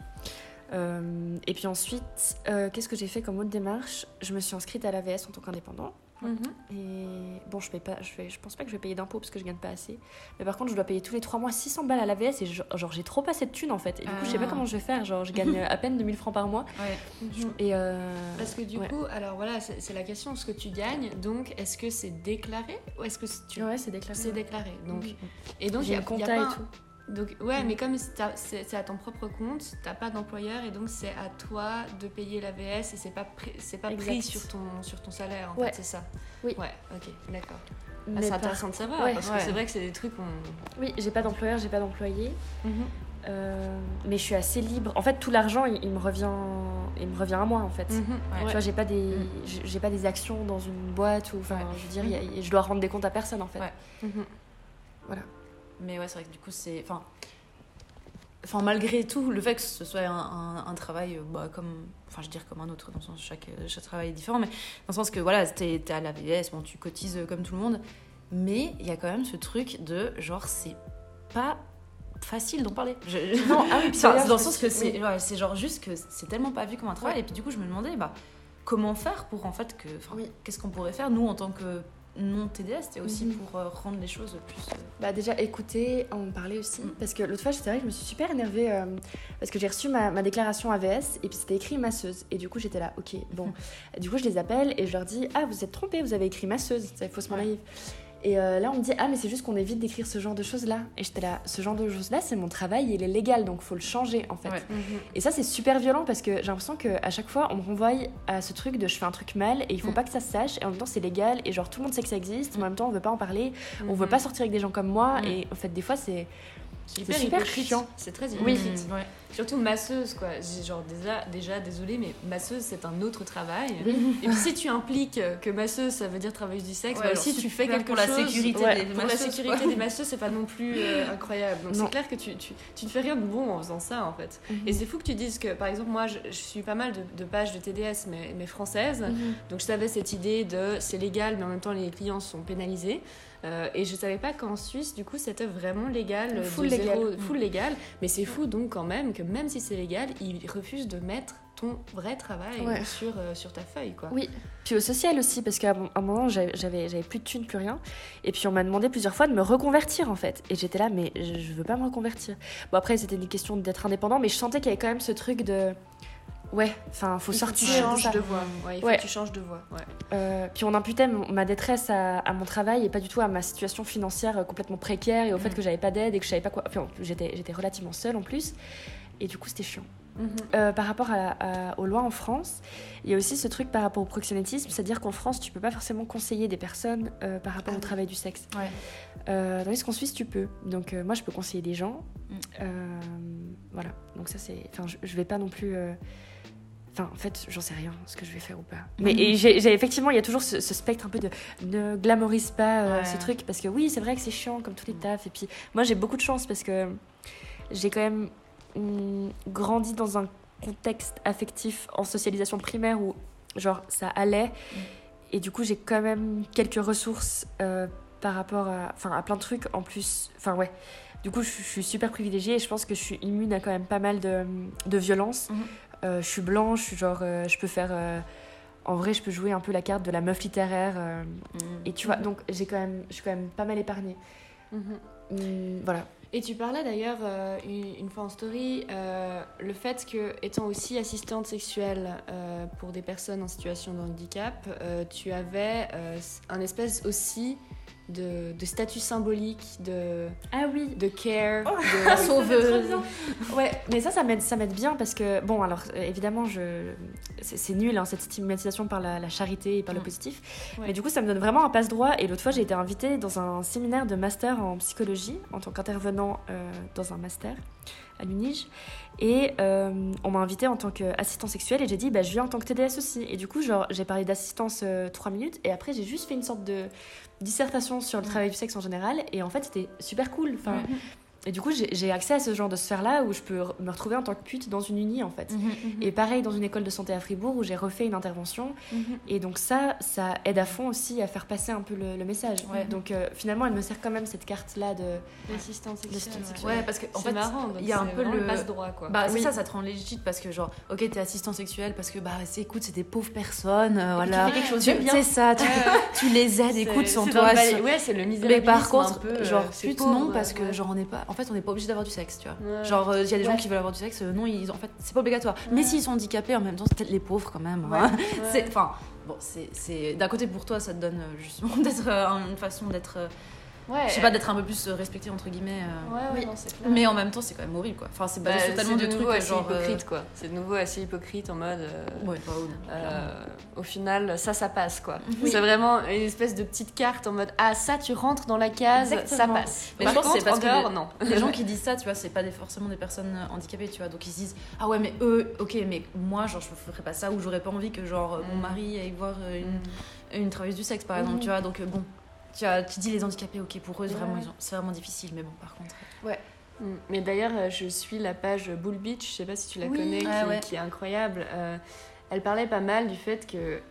Euh, et puis ensuite, euh, qu'est-ce que j'ai fait comme autre démarche? Je me suis inscrite à l'AVS en tant qu'indépendant. Mhm. Et bon, je paye pas, je, fais, je pense pas que je vais payer d'impôts parce que je gagne pas assez. Mais par contre, je dois payer tous les 3 mois 600 balles à l'AVS et genre, j'ai trop pas cette thune en fait. Et du coup, je sais pas ah. comment je vais faire. Genre, je gagne à peine 2000 francs par mois. Ouais. Et euh, Parce que du coup, alors voilà, c'est la question ce que tu gagnes. Donc, est-ce que c'est déclaré ou est-ce que tu... Ouais, c'est déclaré. C'est déclaré. Donc, mhm. et donc, il y a, compta et tout. Donc ouais, mais comme c'est à ton propre compte, t'as pas d'employeur et donc c'est à toi de payer l'AVS et c'est pas c'est pas pris sur ton sur ton salaire en fait, c'est ça. Oui. Ouais, ok, d'accord. Ah, c'est intéressant de savoir parce que c'est vrai que c'est des trucs qu'on. Oui, j'ai pas d'employeur, j'ai pas d'employé. Mhm. Euh, mais je suis assez libre. En fait, tout l'argent, il, me revient, il me revient à moi en fait. Mhm. Tu vois, j'ai pas des, mhm. j'ai pas des actions dans une boîte ou, enfin, je veux dire, je dois rendre des comptes à personne en fait. Voilà. Mais ouais, c'est vrai que du coup, c'est. Enfin, enfin, malgré tout, le fait que ce soit un, un, travail bah, comme. Enfin, je veux dire comme un autre, dans le sens chaque, chaque travail est différent, mais dans le sens que voilà, t'es es à l'AVS, bon, tu cotises comme tout le monde, mais il y a quand même ce truc de genre, c'est pas facile d'en parler. Non, ah oui, dans le sens que c'est ouais, c'est genre juste que c'est tellement pas vu comme un travail, et puis du coup, je me demandais, bah, comment faire pour en fait que. Oui. Qu'est-ce qu'on pourrait faire, nous, en tant que non TDS, c'était aussi mhm. pour euh, rendre les choses plus. Euh, bah déjà écouter, en parler aussi. Mm. Parce que l'autre fois, c'est vrai que je me suis super énervée euh, parce que j'ai reçu ma, ma, déclaration AVS et puis c'était écrit masseuse. Et du coup, j'étais là, ok, bon. du coup, je les appelle et je leur dis, ah, vous êtes trompés, vous avez écrit masseuse, c'est faussement naïf. Et euh, là, on me dit Ah, mais c'est juste qu'on évite d'écrire ce genre de choses-là. Et j'étais là Ce genre de choses-là, c'est mon travail, il est légal, donc faut le changer en fait. Mhm. Et ça, c'est super violent parce que j'ai l'impression qu'à chaque fois, on me renvoie à ce truc de je fais un truc mal et il faut mm. pas que ça se sache. Et en même temps, c'est légal et genre tout le monde sait que ça existe, mais en même temps, on veut pas en parler. On veut mhm. pas sortir avec des gens comme moi. Mm. Et en fait, des fois, c'est. C'est super chiant. C'est très hypocrite. Oui. Surtout masseuse, quoi. Genre, déjà, déjà désolée, mais masseuse, c'est un autre travail. Et puis, si tu impliques que masseuse, ça veut dire travailleuse du sexe, bah, si tu fais quelque pour chose. La sécurité des pour la sécurité des masseuses, c'est pas non plus euh, incroyable. Donc, c'est clair que tu, tu, tu, ne fais rien de bon en faisant ça, en fait. Mhm. Et c'est fou que tu dises que, par exemple, moi, je, suis pas mal de, pages de TDS, mais, mais françaises. Mhm. Donc, je savais cette idée de c'est légal, mais en même temps, les clients sont pénalisés. Euh, et je savais pas qu'en Suisse, du coup, c'était vraiment légal, full, légal. full légal. Mais c'est fou donc quand même que même si c'est légal, ils refusent de mettre ton vrai travail sur, euh, sur ta feuille. Quoi. Oui, puis au social aussi, parce qu'à un moment, j'avais plus de thunes, plus rien. Et puis on m'a demandé plusieurs fois de me reconvertir en fait. Et j'étais là, mais je veux pas me reconvertir. Bon, après, c'était une question d'être indépendant, mais je sentais qu'il y avait quand même ce truc de Ouais, enfin, faut sortir. Tu changes de voix. Ouais, il faut que tu changes de voix. Ouais. Euh, puis on imputait ma détresse à, mon travail et pas du tout à ma situation financière complètement précaire et au fait mm. que j'avais pas d'aide et que je savais pas quoi. Enfin, j'étais, j'étais relativement seule en plus. Et du coup, c'était chiant. Mm-hmm. Euh, par rapport à, aux lois en France, il y a aussi ce truc par rapport au proxénétisme, c'est-à-dire qu'en France, tu peux pas forcément conseiller des personnes euh, par rapport au ah travail du sexe. Ouais. Euh, tandis qu'en Suisse, tu peux. Donc, moi, je peux conseiller des gens. Mm. voilà. Donc, ça, c'est. Enfin, je, je, vais pas non plus Enfin, en fait, j'en sais rien ce que je vais faire ou pas. Mais j'ai, effectivement, il y a toujours ce, spectre un peu de ne glamorise pas euh, ce truc parce que oui, c'est vrai que c'est chiant comme tous les tafs. Et puis moi, j'ai beaucoup de chance parce que j'ai quand même mm, grandi dans un contexte affectif en socialisation primaire où genre ça allait. Mm. et du coup, j'ai quand même quelques ressources par rapport à, à plein de trucs en plus. Enfin, ouais. Du coup, je, suis super privilégiée et je pense que je suis immune à quand même pas mal de, de violence. Mhm. Je suis blanche, je suis genre, je peux faire en vrai, je peux jouer un peu la carte de la meuf littéraire. Mhm. Et tu vois, donc j'ai quand même, je suis quand même pas mal épargnée. Mhm. voilà. Et tu parlais d'ailleurs euh, une, fois en story euh, le fait que étant aussi assistante sexuelle euh, pour des personnes en situation de handicap, tu avais un espèce aussi de, statut symbolique, de, ah oui. de care, oh, de sauveuse. ouais, mais ça, ça m'aide, ça m'aide bien parce que, bon, alors évidemment, je, c'est, nul hein, cette stigmatisation par la, charité et par le mm. positif. Mais du coup, ça me donne vraiment un passe-droit. Et l'autre fois, j'ai été invitée dans un séminaire de master en psychologie en tant qu'intervenant euh, dans un master à l'UNIGE. Et euh, on m'a invité en tant qu'assistant sexuel et j'ai dit, bah, je viens en tant que TDS aussi. Et du coup, genre, j'ai parlé d'assistance euh, trois minutes et après, j'ai juste fait une sorte de dissertation sur le travail du sexe en général et en fait c'était super cool enfin et du coup, j'ai accès à ce genre de sphère-là où je peux me retrouver en tant que pute dans une uni, en fait. Mhm, mhm. Et pareil, dans une école de santé à Fribourg où j'ai refait une intervention. Mhm. Et donc, ça, ça aide à fond aussi à faire passer un peu le, message. Donc, euh, finalement, elle me sert quand même cette carte-là de. L'assistance sexuelle. Ouais. parce qu'en en fait. Il y a un peu le. passe-droit, quoi. Bah, c'est ça, ça te rend légitime parce que, genre, ok, t'es assistant sexuel parce que, bah, écoute, c'est des pauvres personnes, euh, voilà. Tu fais quelque chose de bien. C'est ça, tu, les aides, écoute, sans toi. Ouais, c'est le. Mais par contre, genre, pute, non, parce que, genre, on est pas fait, on n'est pas obligé d'avoir du sexe, tu vois. Genre, il euh, y a des gens qui veulent avoir du sexe, euh, non, ils, en fait, c'est pas obligatoire. Mais s'ils sont handicapés, en même temps, c'est peut-être les pauvres quand même. Hein. c'est, enfin, bon, c'est, d'un côté pour toi, ça te donne euh, justement d'être une façon d'être Ouais, je sais pas, d'être un peu plus respecté entre guillemets. Euh, ouais, oui. c'est clair. Mais en même temps, c'est quand même horrible quoi. Enfin, c'est basé bah, tellement de, trucs assez genre. Euh, hypocrite quoi. C'est de nouveau assez hypocrite en mode. Euh, ouais, pas euh, Au final, ça, ça passe quoi. C'est vraiment une espèce de petite carte en mode Ah, ça, tu rentres dans la case, ça passe. Mais je pense que c'est parce que les, non. les gens qui disent ça, tu vois, c'est pas des, forcément des personnes handicapées, tu vois. Donc ils se disent Ah ouais, mais eux, ok, mais moi, genre, je ferais pas ça ou j'aurais pas envie que genre mon mm. mari aille voir une, mm. une travailleuse du sexe par exemple, mm. tu vois. Donc bon tu, tu dis les handicapés, ok, pour eux, vraiment, c'est vraiment difficile, mais bon, par contre. Ouais. Mm. Mais d'ailleurs, euh, je suis la page Bull Beach, je sais pas si tu la connais, ah qui, est incroyable. Euh, elle parlait pas mal du fait que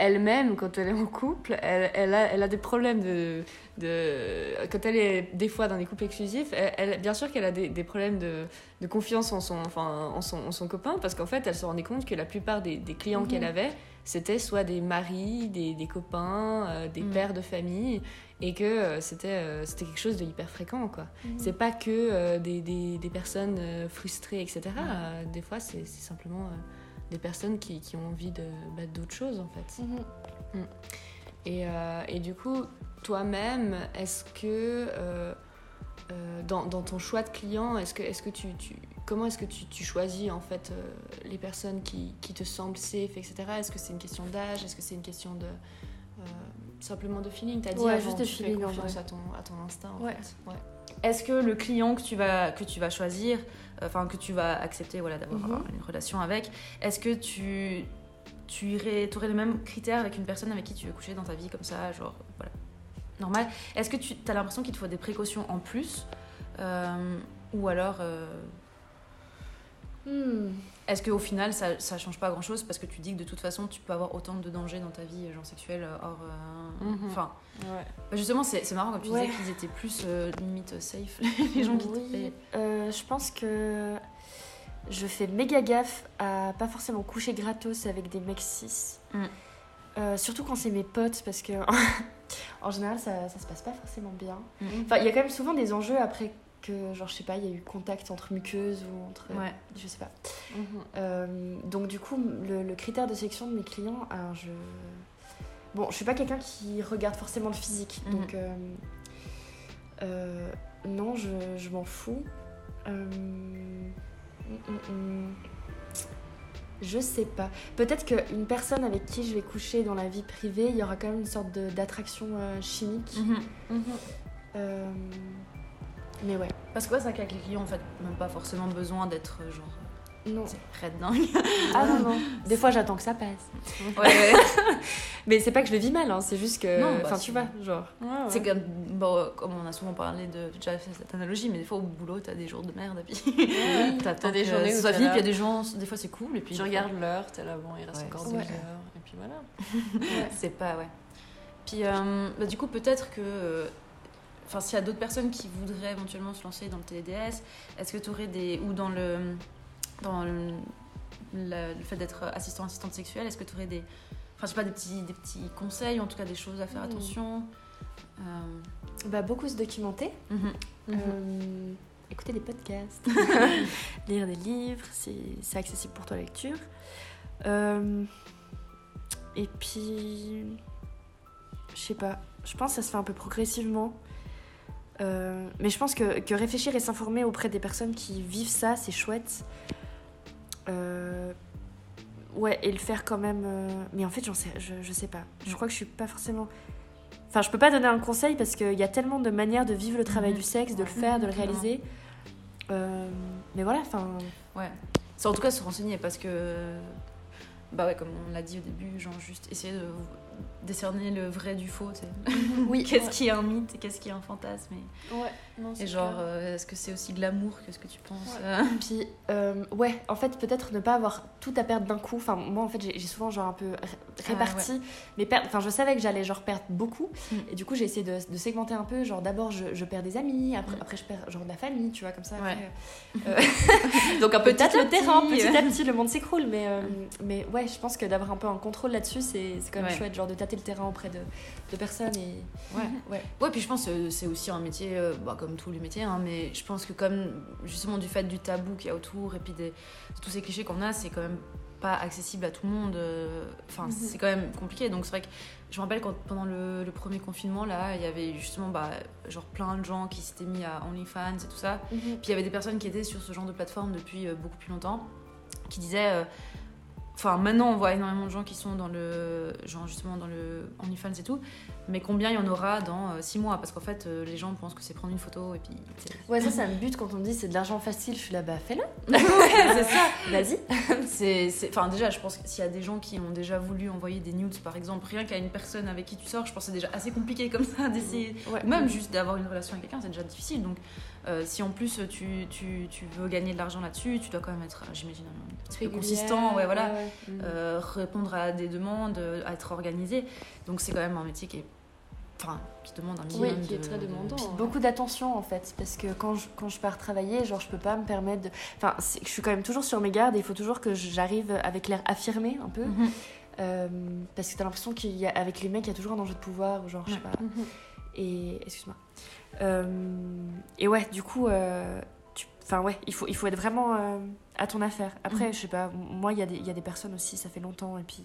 elle-même, quand elle est en couple, elle, elle, a, elle a des problèmes de, de. Quand elle est des fois dans des couples exclusifs, elle, bien sûr qu'elle a des, des problèmes de, de, confiance en son, enfin, en son, en son copain, parce qu'en fait, elle se rendait compte que la plupart des, des clients mhm. qu'elle avait, c'était soit des maris, des, des copains, euh, des mm. pères de famille, et que euh, c'était euh, c'était quelque chose de hyper fréquent. quoi. Mm. C'est pas que des, personnes frustrées, etc. des fois, c'est simplement des personnes qui, qui, ont envie bah, d'autres choses, en fait. Mm-hmm. Mm. Et, et, du coup, toi-même, est-ce que dans, dans, ton choix de client, est-ce que, est que tu, tu comment est-ce que tu, choisis en fait euh, les personnes qui, te semblent safe, etc. Est-ce que c'est une question d'âge? Est-ce que c'est une question de euh, simplement de feeling? T'as dit ouais, juste de feeling, confiance à ton, à ton instinct. En fait. ouais. Est-ce que le client que tu vas, que tu vas choisir, euh, enfin que tu vas accepter voilà, d'avoir mhm. une relation avec, est-ce que tu, tu irais, aurais les mêmes critères avec une personne avec qui tu veux coucher dans ta vie comme ça, genre voilà, normal Est-ce que tu as l'impression qu'il te faut des précautions en plus ou alors Hmm. Est-ce qu'au final, ça, ça change pas grand-chose parce que tu dis que de toute façon, tu peux avoir autant de dangers dans ta vie, genre sexuelle, euh, hors... Euh, mhm. Enfin... Ouais. Bah, justement, c'est marrant comme tu disais qu'ils étaient plus euh, limite safe, les gens qui oui. je pense que je fais méga gaffe à pas forcément coucher gratos avec des mecs cis. Hmm. surtout quand c'est mes potes parce que en général ça, ça se passe pas forcément bien. Hmm. Enfin, il y a quand même souvent des enjeux après que genre je sais pas il y a eu contact entre muqueuses ou entre ouais. je sais pas mhm. euh, donc du coup le, critère de sélection de mes clients alors je bon je suis pas quelqu'un qui regarde forcément le physique mhm. donc euh, euh, non je, je m'en fous mm, mm, mm. je sais pas peut-être qu'une personne avec qui je vais coucher dans la vie privée il y aura quand même une sorte d'attraction chimique mhm. Mais ouais. Parce que ouais, c'est vrai qu'avec les clients, en fait, même pas forcément besoin d'être euh, genre. Euh, non. Red dingue. Ah non, non. Des fois, j'attends que ça passe. Ouais, ouais. mais c'est pas que je le vis mal, hein, c'est juste que. Non, bah, enfin, tu vois, genre. C'est comme. Bon, comme on a souvent parlé de. Déjà fait cette analogie, mais des fois, au boulot, t'as des jours de merde, et puis. Oui, t'as des journées où ça puis il y a des gens. Des fois, c'est cool, et puis. Tu regardes l'heure, t'es là, bon, il reste encore deux heures. puis voilà. c'est pas, ouais. Puis, bah, du coup, peut-être que enfin s'il y a d'autres personnes qui voudraient éventuellement se lancer dans le TDS, est-ce que tu aurais des ou dans le dans le, fait d'être assistant assistante sexuelle, est-ce que tu aurais des enfin je sais pas des petits des petits conseils en tout cas des choses à faire hmm. attention euh... bah, beaucoup se documenter. Mhm. Euh, écouter des podcasts, lire des livres, c'est accessible pour toi la lecture. Euh, et puis, je sais pas, je pense que ça se fait un peu progressivement. Euh, mais je pense que, que réfléchir et s'informer auprès des personnes qui vivent ça, c'est chouette. Euh, ouais, et le faire quand même. Euh, mais en fait, j'en sais, je, je sais pas. Je crois que je suis pas forcément. Enfin, je peux pas donner un conseil parce qu'il y a tellement de manières de vivre le travail mhm. du sexe, de le faire, de le réaliser. mais voilà, enfin. Ouais. C'est en tout cas se renseigner parce que. Bah ouais, comme on l'a dit au début, genre juste essayer de décerner le vrai du faux. Oui. qu'est-ce qui est un mythe et qu'est-ce qui est un fantasme et, ouais, non, et genre, euh, est-ce que c'est aussi de l'amour que ce que tu penses euh Puis, euh, ouais, en fait, peut-être ne pas avoir tout à perdre d'un coup. Enfin, moi, en fait, j'ai souvent genre un peu réparti mais Enfin, je savais que j'allais genre perdre beaucoup. Mm. Et du coup, j'ai essayé de, segmenter un peu. Genre, d'abord, je, je, perds des amis. Après, mm. après, je perds genre de la famille, tu vois, comme ça. Donc, un peu peut-être le terrain. Petit à petit, le monde s'écroule. Mais, mais ouais, je pense que d'avoir un peu un contrôle là-dessus, c'est quand même chouette. Genre, de tâter le terrain auprès de, de personnes. Et... Ouais. ouais. Ouais, puis je pense que c'est aussi un métier, euh, bah, comme tous les métiers, hein, mais je pense que comme justement du fait du tabou qu'il y a autour et puis des, tous ces clichés qu'on a, c'est quand même pas accessible à tout le monde. Euh, enfin, mhm. c'est quand même compliqué. Donc c'est vrai que je me rappelle quand pendant le, premier confinement, là, il y avait justement bah, genre plein de gens qui s'étaient mis à OnlyFans et tout ça. Mhm. Puis il y avait des personnes qui étaient sur ce genre de plateforme depuis euh, beaucoup plus longtemps, qui disaient Enfin, maintenant, on voit énormément de gens qui sont dans le. Genre, justement, dans le OnlyFans et tout. Mais combien il y en aura dans 6 euh, mois? Parce qu'en fait, euh, les gens pensent que c'est prendre une photo et puis. Ouais, ça, ça me bute quand on me dit c'est de l'argent facile. Je suis là, bah fais-le Ouais, c'est ça Vas-y Enfin, déjà, je pense que s'il y a des gens qui ont déjà voulu envoyer des nudes, par exemple, rien qu'à une personne avec qui tu sors, je pense que c'est déjà assez compliqué comme ça d'essayer. Même juste d'avoir une relation avec quelqu'un, c'est déjà difficile. Donc, euh, si en plus tu, tu, tu veux gagner de l'argent là-dessus, tu dois quand même être, j'imagine, un petit peu consistant, ouais, voilà, euh, répondre à des demandes, être organisé. Donc c'est quand même un métier qui est Enfin, qui demande un minimum oui, qui est très demandant. Beaucoup d'attention en fait, parce que quand je, quand je pars travailler, genre je peux pas me permettre de. Enfin, je suis quand même toujours sur mes gardes et il faut toujours que j'arrive avec l'air affirmé un peu. Mhm. parce que t'as l'impression qu'avec les mecs, il y a toujours un enjeu de pouvoir, ou genre, je sais pas. Mhm. Et. Excuse-moi. Euh, et ouais, du coup, euh, enfin ouais, il faut, il faut être vraiment euh, à ton affaire. Après, mhm. je sais pas, moi, il y, a des, y a des personnes aussi, ça fait longtemps, et puis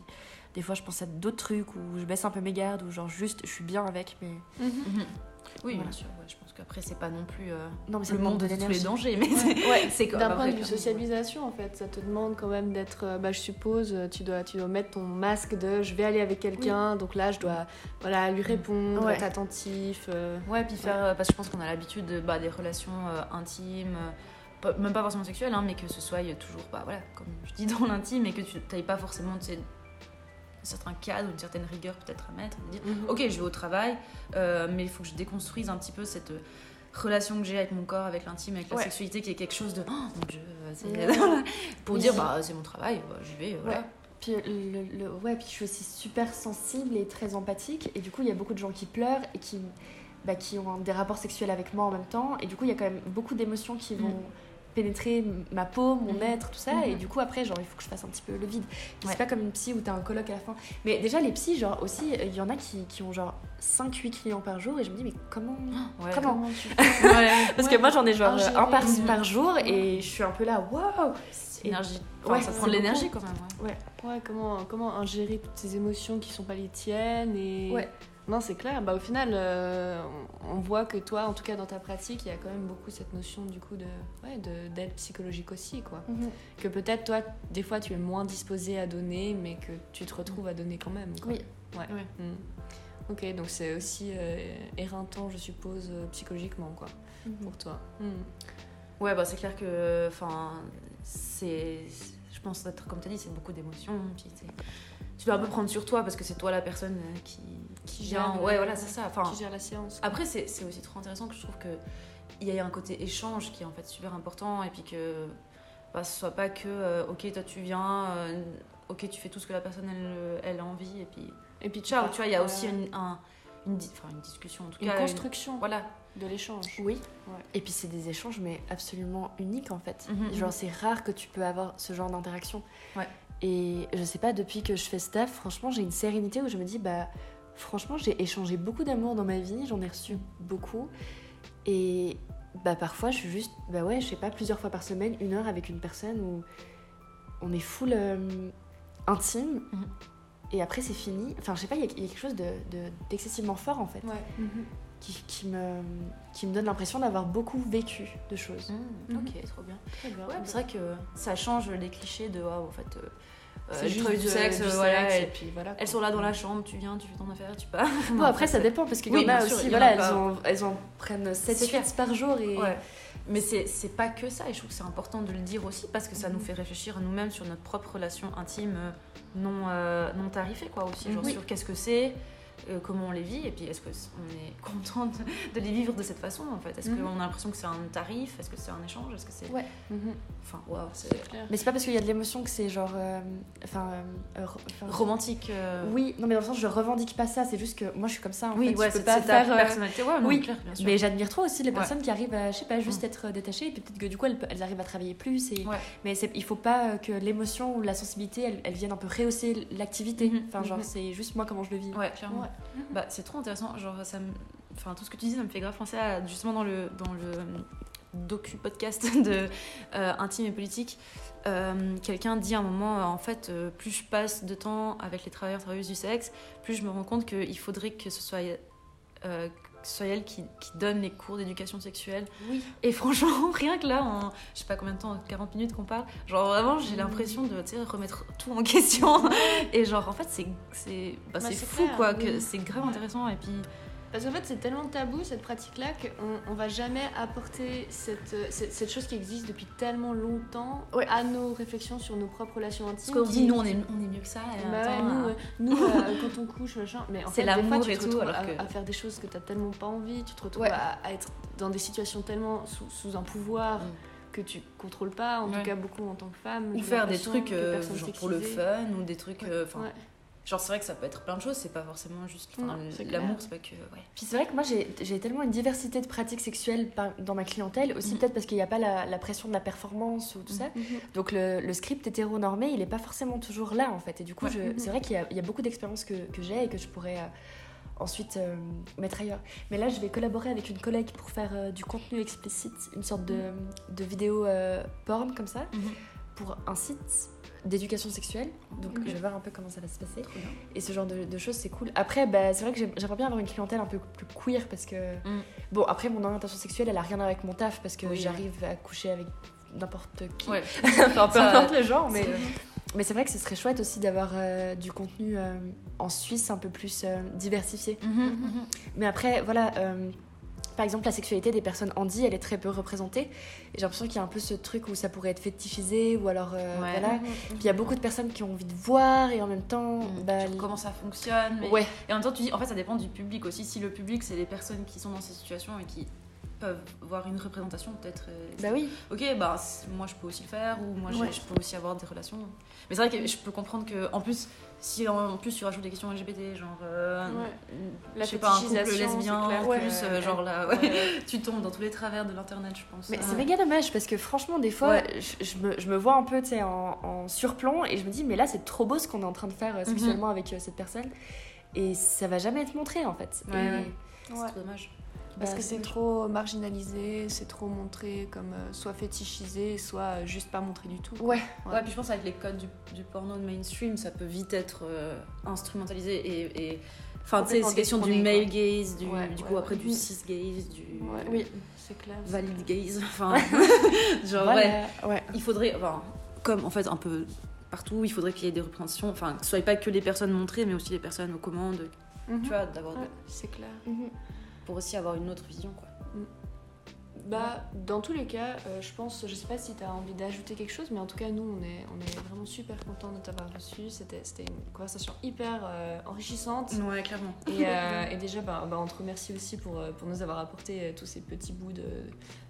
des fois, je pense à d'autres trucs où je baisse un peu mes gardes, ou genre juste, je suis bien avec, mais. Mhm. Mhm. Oui, bien sûr, ouais, je pense qu'après, c'est pas non plus euh, non, mais le monde de, tous les dangers, mais c'est D'un point de vue socialisation, en fait, ça te demande quand même d'être, euh, bah, je suppose, euh, tu dois, tu dois mettre ton masque de je vais aller avec quelqu'un, donc là, je dois voilà, lui répondre, être attentif. Ouais, puis faire, parce que je pense qu'on a l'habitude de, bah, des relations intimes même pas forcément sexuelles, hein, mais que ce soit toujours, bah, voilà, comme je dis, dans l'intime, et que tu n'ailles pas forcément certain cadre, une certaine rigueur peut-être à mettre, de dire mhm. ok je vais au travail, euh, mais il faut que je déconstruise un petit peu cette euh, relation que j'ai avec mon corps, avec l'intime, avec la sexualité qui est quelque chose de oh mon dieu, euh, pour dire bah c'est mon travail, bah, j'y vais, voilà. Puis, le, ouais, puis je suis aussi super sensible et très empathique. Et du coup, il y a beaucoup de gens qui pleurent et qui, bah, qui ont des rapports sexuels avec moi en même temps. Et du coup, il y a quand même beaucoup d'émotions qui vont. Mm pénétrer ma peau, mon mhm. être, tout ça. Et mhm. du coup, après, genre, il faut que je fasse un petit peu le vide. C'est pas comme une psy où t'as un colloque à la fin. Mais déjà, les psys, genre, aussi, il y en a qui, qui ont genre 5-8 clients par jour. Et je me dis, mais comment Comment, Parce que moi, j'en ai genre ah, un par, par jour et je suis un peu là, waouh Énergie. ouais, ça prend de l'énergie quand même. Ouais. ouais. comment, comment ingérer toutes ces émotions qui sont pas les tiennes et. Ouais non, c'est clair. Bah, au final, euh, on voit que toi, en tout cas dans ta pratique, il y a quand même beaucoup cette notion du coup de ouais, d'aide psychologique aussi, quoi. Mhm. Que peut-être toi, des fois, tu es moins disposé à donner, mais que tu te retrouves à donner quand même. Oui. Ouais. Mm. Ok, donc c'est aussi euh, éreintant, je suppose, euh, psychologiquement, quoi, mhm. pour toi. Mm. Ouais, bah c'est clair que, enfin, c'est, je pense être comme tu as dit, c'est beaucoup d'émotions, puis tu dois un peu prendre sur toi parce que c'est toi la personne qui qui gère, ouais, voilà, c'est ça. Enfin, qui gère la séance. Après, c'est aussi trop intéressant que je trouve que il y a un côté échange qui est en fait super important et puis que bah, ce soit pas que euh, ok toi tu viens euh, ok, tu fais tout ce que la personne elle, elle a envie et puis et puis ciao. Tu vois, il y a aussi une, un, une, une discussion en tout une cas, construction. voilà. De l'échange. Oui. Et puis c'est des échanges mais absolument uniques en fait. Mhm, genre mhm. c'est rare que tu peux avoir ce genre d'interaction. Ouais. Et je sais pas, depuis que je fais staff, franchement, j'ai une sérénité où je me dis, bah, franchement, j'ai échangé beaucoup d'amour dans ma vie, j'en ai reçu beaucoup. Et bah, parfois, je suis juste, bah ouais, je sais pas, plusieurs fois par semaine, une heure avec une personne où on est full euh, intime. Mhm. Et après, c'est fini. Enfin, je sais pas, il y, a quelque chose d'excessivement de, fort en fait. Ouais. Mhm. Qui, qui, me, qui me donne l'impression d'avoir beaucoup vécu de choses. Mhm. Ok, trop bien. Ouais, c'est vrai que ça change les clichés de, waouh, en fait. Euh, c'est euh, juste du sexe, voilà, et puis voilà. Elles sont là dans la chambre, tu viens, tu fais ton affaire, tu pars. Bon, après, ça dépend, parce qu'il y en a aussi, voilà, elles, en, elles en prennent 7 par jour. Et... Mais c'est pas que ça, et je trouve que c'est important de le dire aussi, parce que ça nous mhm. fait réfléchir nous-mêmes sur notre propre relation intime euh, non, euh, non tarifée, quoi, aussi, genre sur qu'est-ce que c'est, euh, comment on les vit et puis est-ce qu'on est content de, les vivre de cette façon en fait? Est-ce mhm. qu'on a l'impression que c'est un tarif? Est-ce que c'est un échange? Est-ce que c'est. Ouais. Mhm. Enfin, waouh, c'est. Mais c'est pas parce qu'il y a de l'émotion que c'est genre. Euh, enfin. Romantique. Oui, non, mais dans le sens, je revendique pas ça, c'est juste que moi je suis comme ça en oui, fait. Ouais, c'est pas faire. personnalité, ouais, oui. Clair, bien sûr. Mais j'admire trop aussi les personnes qui arrivent à, je sais pas, juste mm. être détachées et puis peut-être que du coup elles, elles, arrivent à travailler plus. Et... Mais il faut pas que l'émotion ou la sensibilité elles, viennent un peu rehausser l'activité. Mm-hmm. Enfin, genre, c'est juste moi comment je le vis. Ouais, clairement. Bah, c'est trop intéressant. Genre, ça Enfin, tout ce que tu dis, ça me fait grave penser à, justement, dans le, dans le euh, docu-podcast de euh, Intime et Politique. Euh, quelqu'un dit à un moment, en fait, plus je passe de temps avec les travailleurs travailleuses du sexe, plus je me rends compte qu'il faudrait que ce soit, soit elle qui, qui donne les cours d'éducation sexuelle. Oui. Et franchement, rien que là, en je sais pas combien de temps, 40 minutes qu'on parle, genre vraiment, j'ai l'impression de remettre tout en question. et genre, en fait, c'est bah, bah fou, quoi, que c'est grave intéressant. Et puis parce qu'en fait, c'est tellement tabou cette pratique-là qu'on on va jamais apporter cette, cette, chose qui existe depuis tellement longtemps à nos réflexions sur nos propres relations intimes. Parce qu'on dit, nous, on est, on est mieux que ça. Bah nous, hein. nous euh, quand on couche, machin. Mais en fait, des fois, tu te retrouves à, faire des choses que tu tellement pas envie, tu te retrouves à, être dans des situations tellement sous, un pouvoir. Mm. que tu contrôles pas, en tout cas beaucoup en tant que femme. Ou faire des trucs euh, pour le fun, ou des trucs. Euh, Genre, c'est vrai que ça peut être plein de choses, c'est pas forcément juste. L'amour, c'est pas que. Ouais. Puis c'est vrai que moi, j'ai tellement une diversité de pratiques sexuelles dans ma clientèle, aussi mhm. peut-être parce qu'il n'y a pas la, pression de la performance ou tout ça. Mhm. Donc le, le, script hétéronormé, il est pas forcément toujours là, en fait. Et du coup, mhm. c'est vrai qu'il y, a beaucoup d'expériences que, que j'ai et que je pourrais. Euh, ensuite euh, mettre ailleurs. Mais là, je vais collaborer avec une collègue pour faire euh, du contenu explicite, une sorte de, de vidéo porn comme ça, pour un site d'éducation sexuelle. Donc je vais voir un peu comment ça va se passer. Et ce genre de, choses, c'est cool. Après, bah, c'est vrai que j'aimerais bien avoir une clientèle un peu plus queer parce que. Mm. Bon, après, mon orientation sexuelle, elle a rien à voir avec mon taf parce que j'arrive à coucher avec n'importe qui. Ouais. enfin, peu importe le genre, mais. Mais c'est vrai que ce serait chouette aussi d'avoir euh, du contenu euh, en Suisse un peu plus euh, diversifié. Mm-hmm, mm-hmm. Mais après, voilà, par exemple, la sexualité des personnes handy, elle est très peu représentée. Et j'ai l'impression qu'il y a un peu ce truc où ça pourrait être fétichisé, ou alors euh, voilà. Mhm. Puis il y a beaucoup de personnes qui ont envie de voir, et en même temps. Mhm. Bah, comment ça fonctionne. Mais... Ouais. Et en même temps, tu dis, en fait, ça dépend du public aussi. Si le public, c'est les personnes qui sont dans ces situations et qui peuvent voir une représentation peut-être. Euh, bah oui. Ok, bah moi je peux aussi le faire ou moi je, peux aussi avoir des relations. Mais c'est vrai que je peux comprendre que en plus si en plus tu rajoutes des questions LGBT genre euh, je sais pas un couple lesbien plus euh, genre là tu tombes dans tous les travers de l'internet je pense. Mais c'est méga dommage parce que franchement des fois je, me, je, me, vois un peu tu sais en, en, surplomb et je me dis mais là c'est trop beau ce qu'on est en train de faire mhm. sexuellement avec cette personne. Et ça va jamais être montré en fait. C'est trop dommage. Parce bah, que c'est trop marginalisé, c'est trop montré comme euh, soit fétichisé, soit euh, juste pas montré du tout. Ouais. ouais. puis je pense avec les codes du, porno de mainstream, ça peut vite être euh, instrumentalisé et. Enfin, tu sais, c'est question du male gaze, du, du coup après du cis gaze, du. Oui, c'est clair. Valid gaze, enfin. genre, ouais. ouais. Il faudrait. Enfin, comme en fait, un peu partout, il faudrait qu'il y ait des représentations, enfin, que ce soit pas que les personnes montrées, mais aussi les personnes aux commandes. Mhm. Tu vois, d'avoir. C'est clair. Mhm pour aussi avoir une autre vision. Quoi. Mm. Bah, dans tous les cas, euh, je pense, je sais pas si tu as envie d'ajouter quelque chose, mais en tout cas, nous, on est, on est vraiment super contents de t'avoir reçu. C'était, c'était une conversation hyper euh, enrichissante. Ouais, clairement. Et, euh, et déjà, bah, bah, on te remercie aussi pour, pour nous avoir apporté tous ces petits bouts de,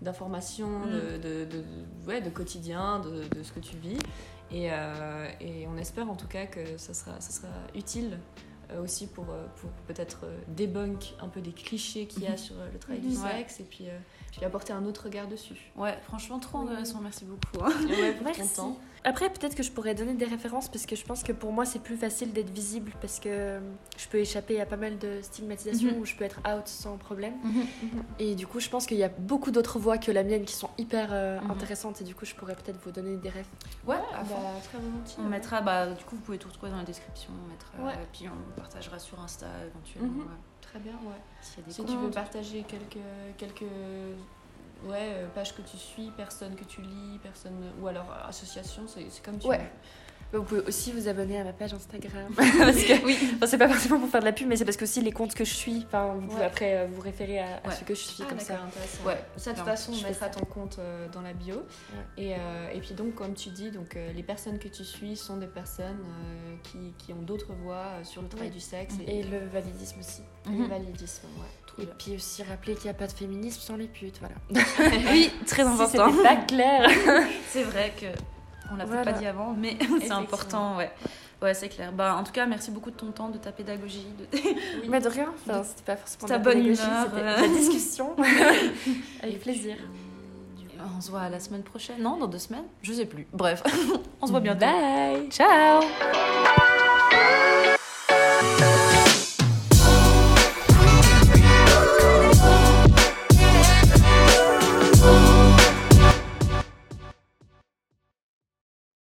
d'informations, mm. de, de, de, ouais, de quotidien, de, de, ce que tu vis. Et, et, on espère en tout cas que ça sera, ça sera utile euh, aussi pour, euh, pour peut-être euh, débunk un peu des clichés qu'il y a mhm. sur le travail du sexe et puis, puis apporter un autre regard dessus. Ouais, franchement, trop intéressant, merci beaucoup. Hein. Ouais, merci. Après, peut-être que je pourrais donner des références parce que je pense que pour moi, c'est plus facile d'être visible parce que je peux échapper à pas mal de stigmatisation mhm. où je peux être out sans problème. Et du coup, je pense qu'il y a beaucoup d'autres voix que la mienne qui sont hyper intéressantes et du coup, je pourrais peut-être vous donner des rêves. Ouais, bah, très volontiers. On mettra, bah, du coup, vous pouvez tout retrouver dans la description. On mettra, ouais. puis on partagera sur Insta éventuellement. Mhm. Très bien, ouais. si tu veux partager quelques, quelques ouais, euh, pages que tu suis, personnes que tu lis, personnes, ou alors associations, c'est comme tu ouais. veux. Vous pouvez aussi vous abonner à ma page Instagram. parce que, oui, c'est pas forcément pour faire de la pub, mais c'est parce que aussi les comptes que je suis, vous pouvez après euh, vous référer à, ce que je suis ah, comme ça. Ouais. Ça, de toute façon, on mettra ton compte euh, dans la bio. Et, euh, et, puis donc, comme tu dis, donc, les personnes que tu suis sont des personnes qui, qui, ont d'autres voix sur le travail du sexe. Et, le validisme aussi. Le mhm. validisme, ouais. Et puis aussi rappeler qu'il n'y a pas de féminisme sans les putes, voilà. oui, très important. Si pas clair. c'est vrai que on l'a pas dit avant, mais c'est important, ouais. Ouais, c'est clair. Bah, en tout cas, merci beaucoup de ton temps, de ta pédagogie. De... Oui. Mais de rien, enfin, c'était pas forcément ta bonne humeur. La discussion. Avec plaisir. On se voit la semaine prochaine. Non, dans deux semaines Je sais plus. Bref, on se voit bientôt. Bye Ciao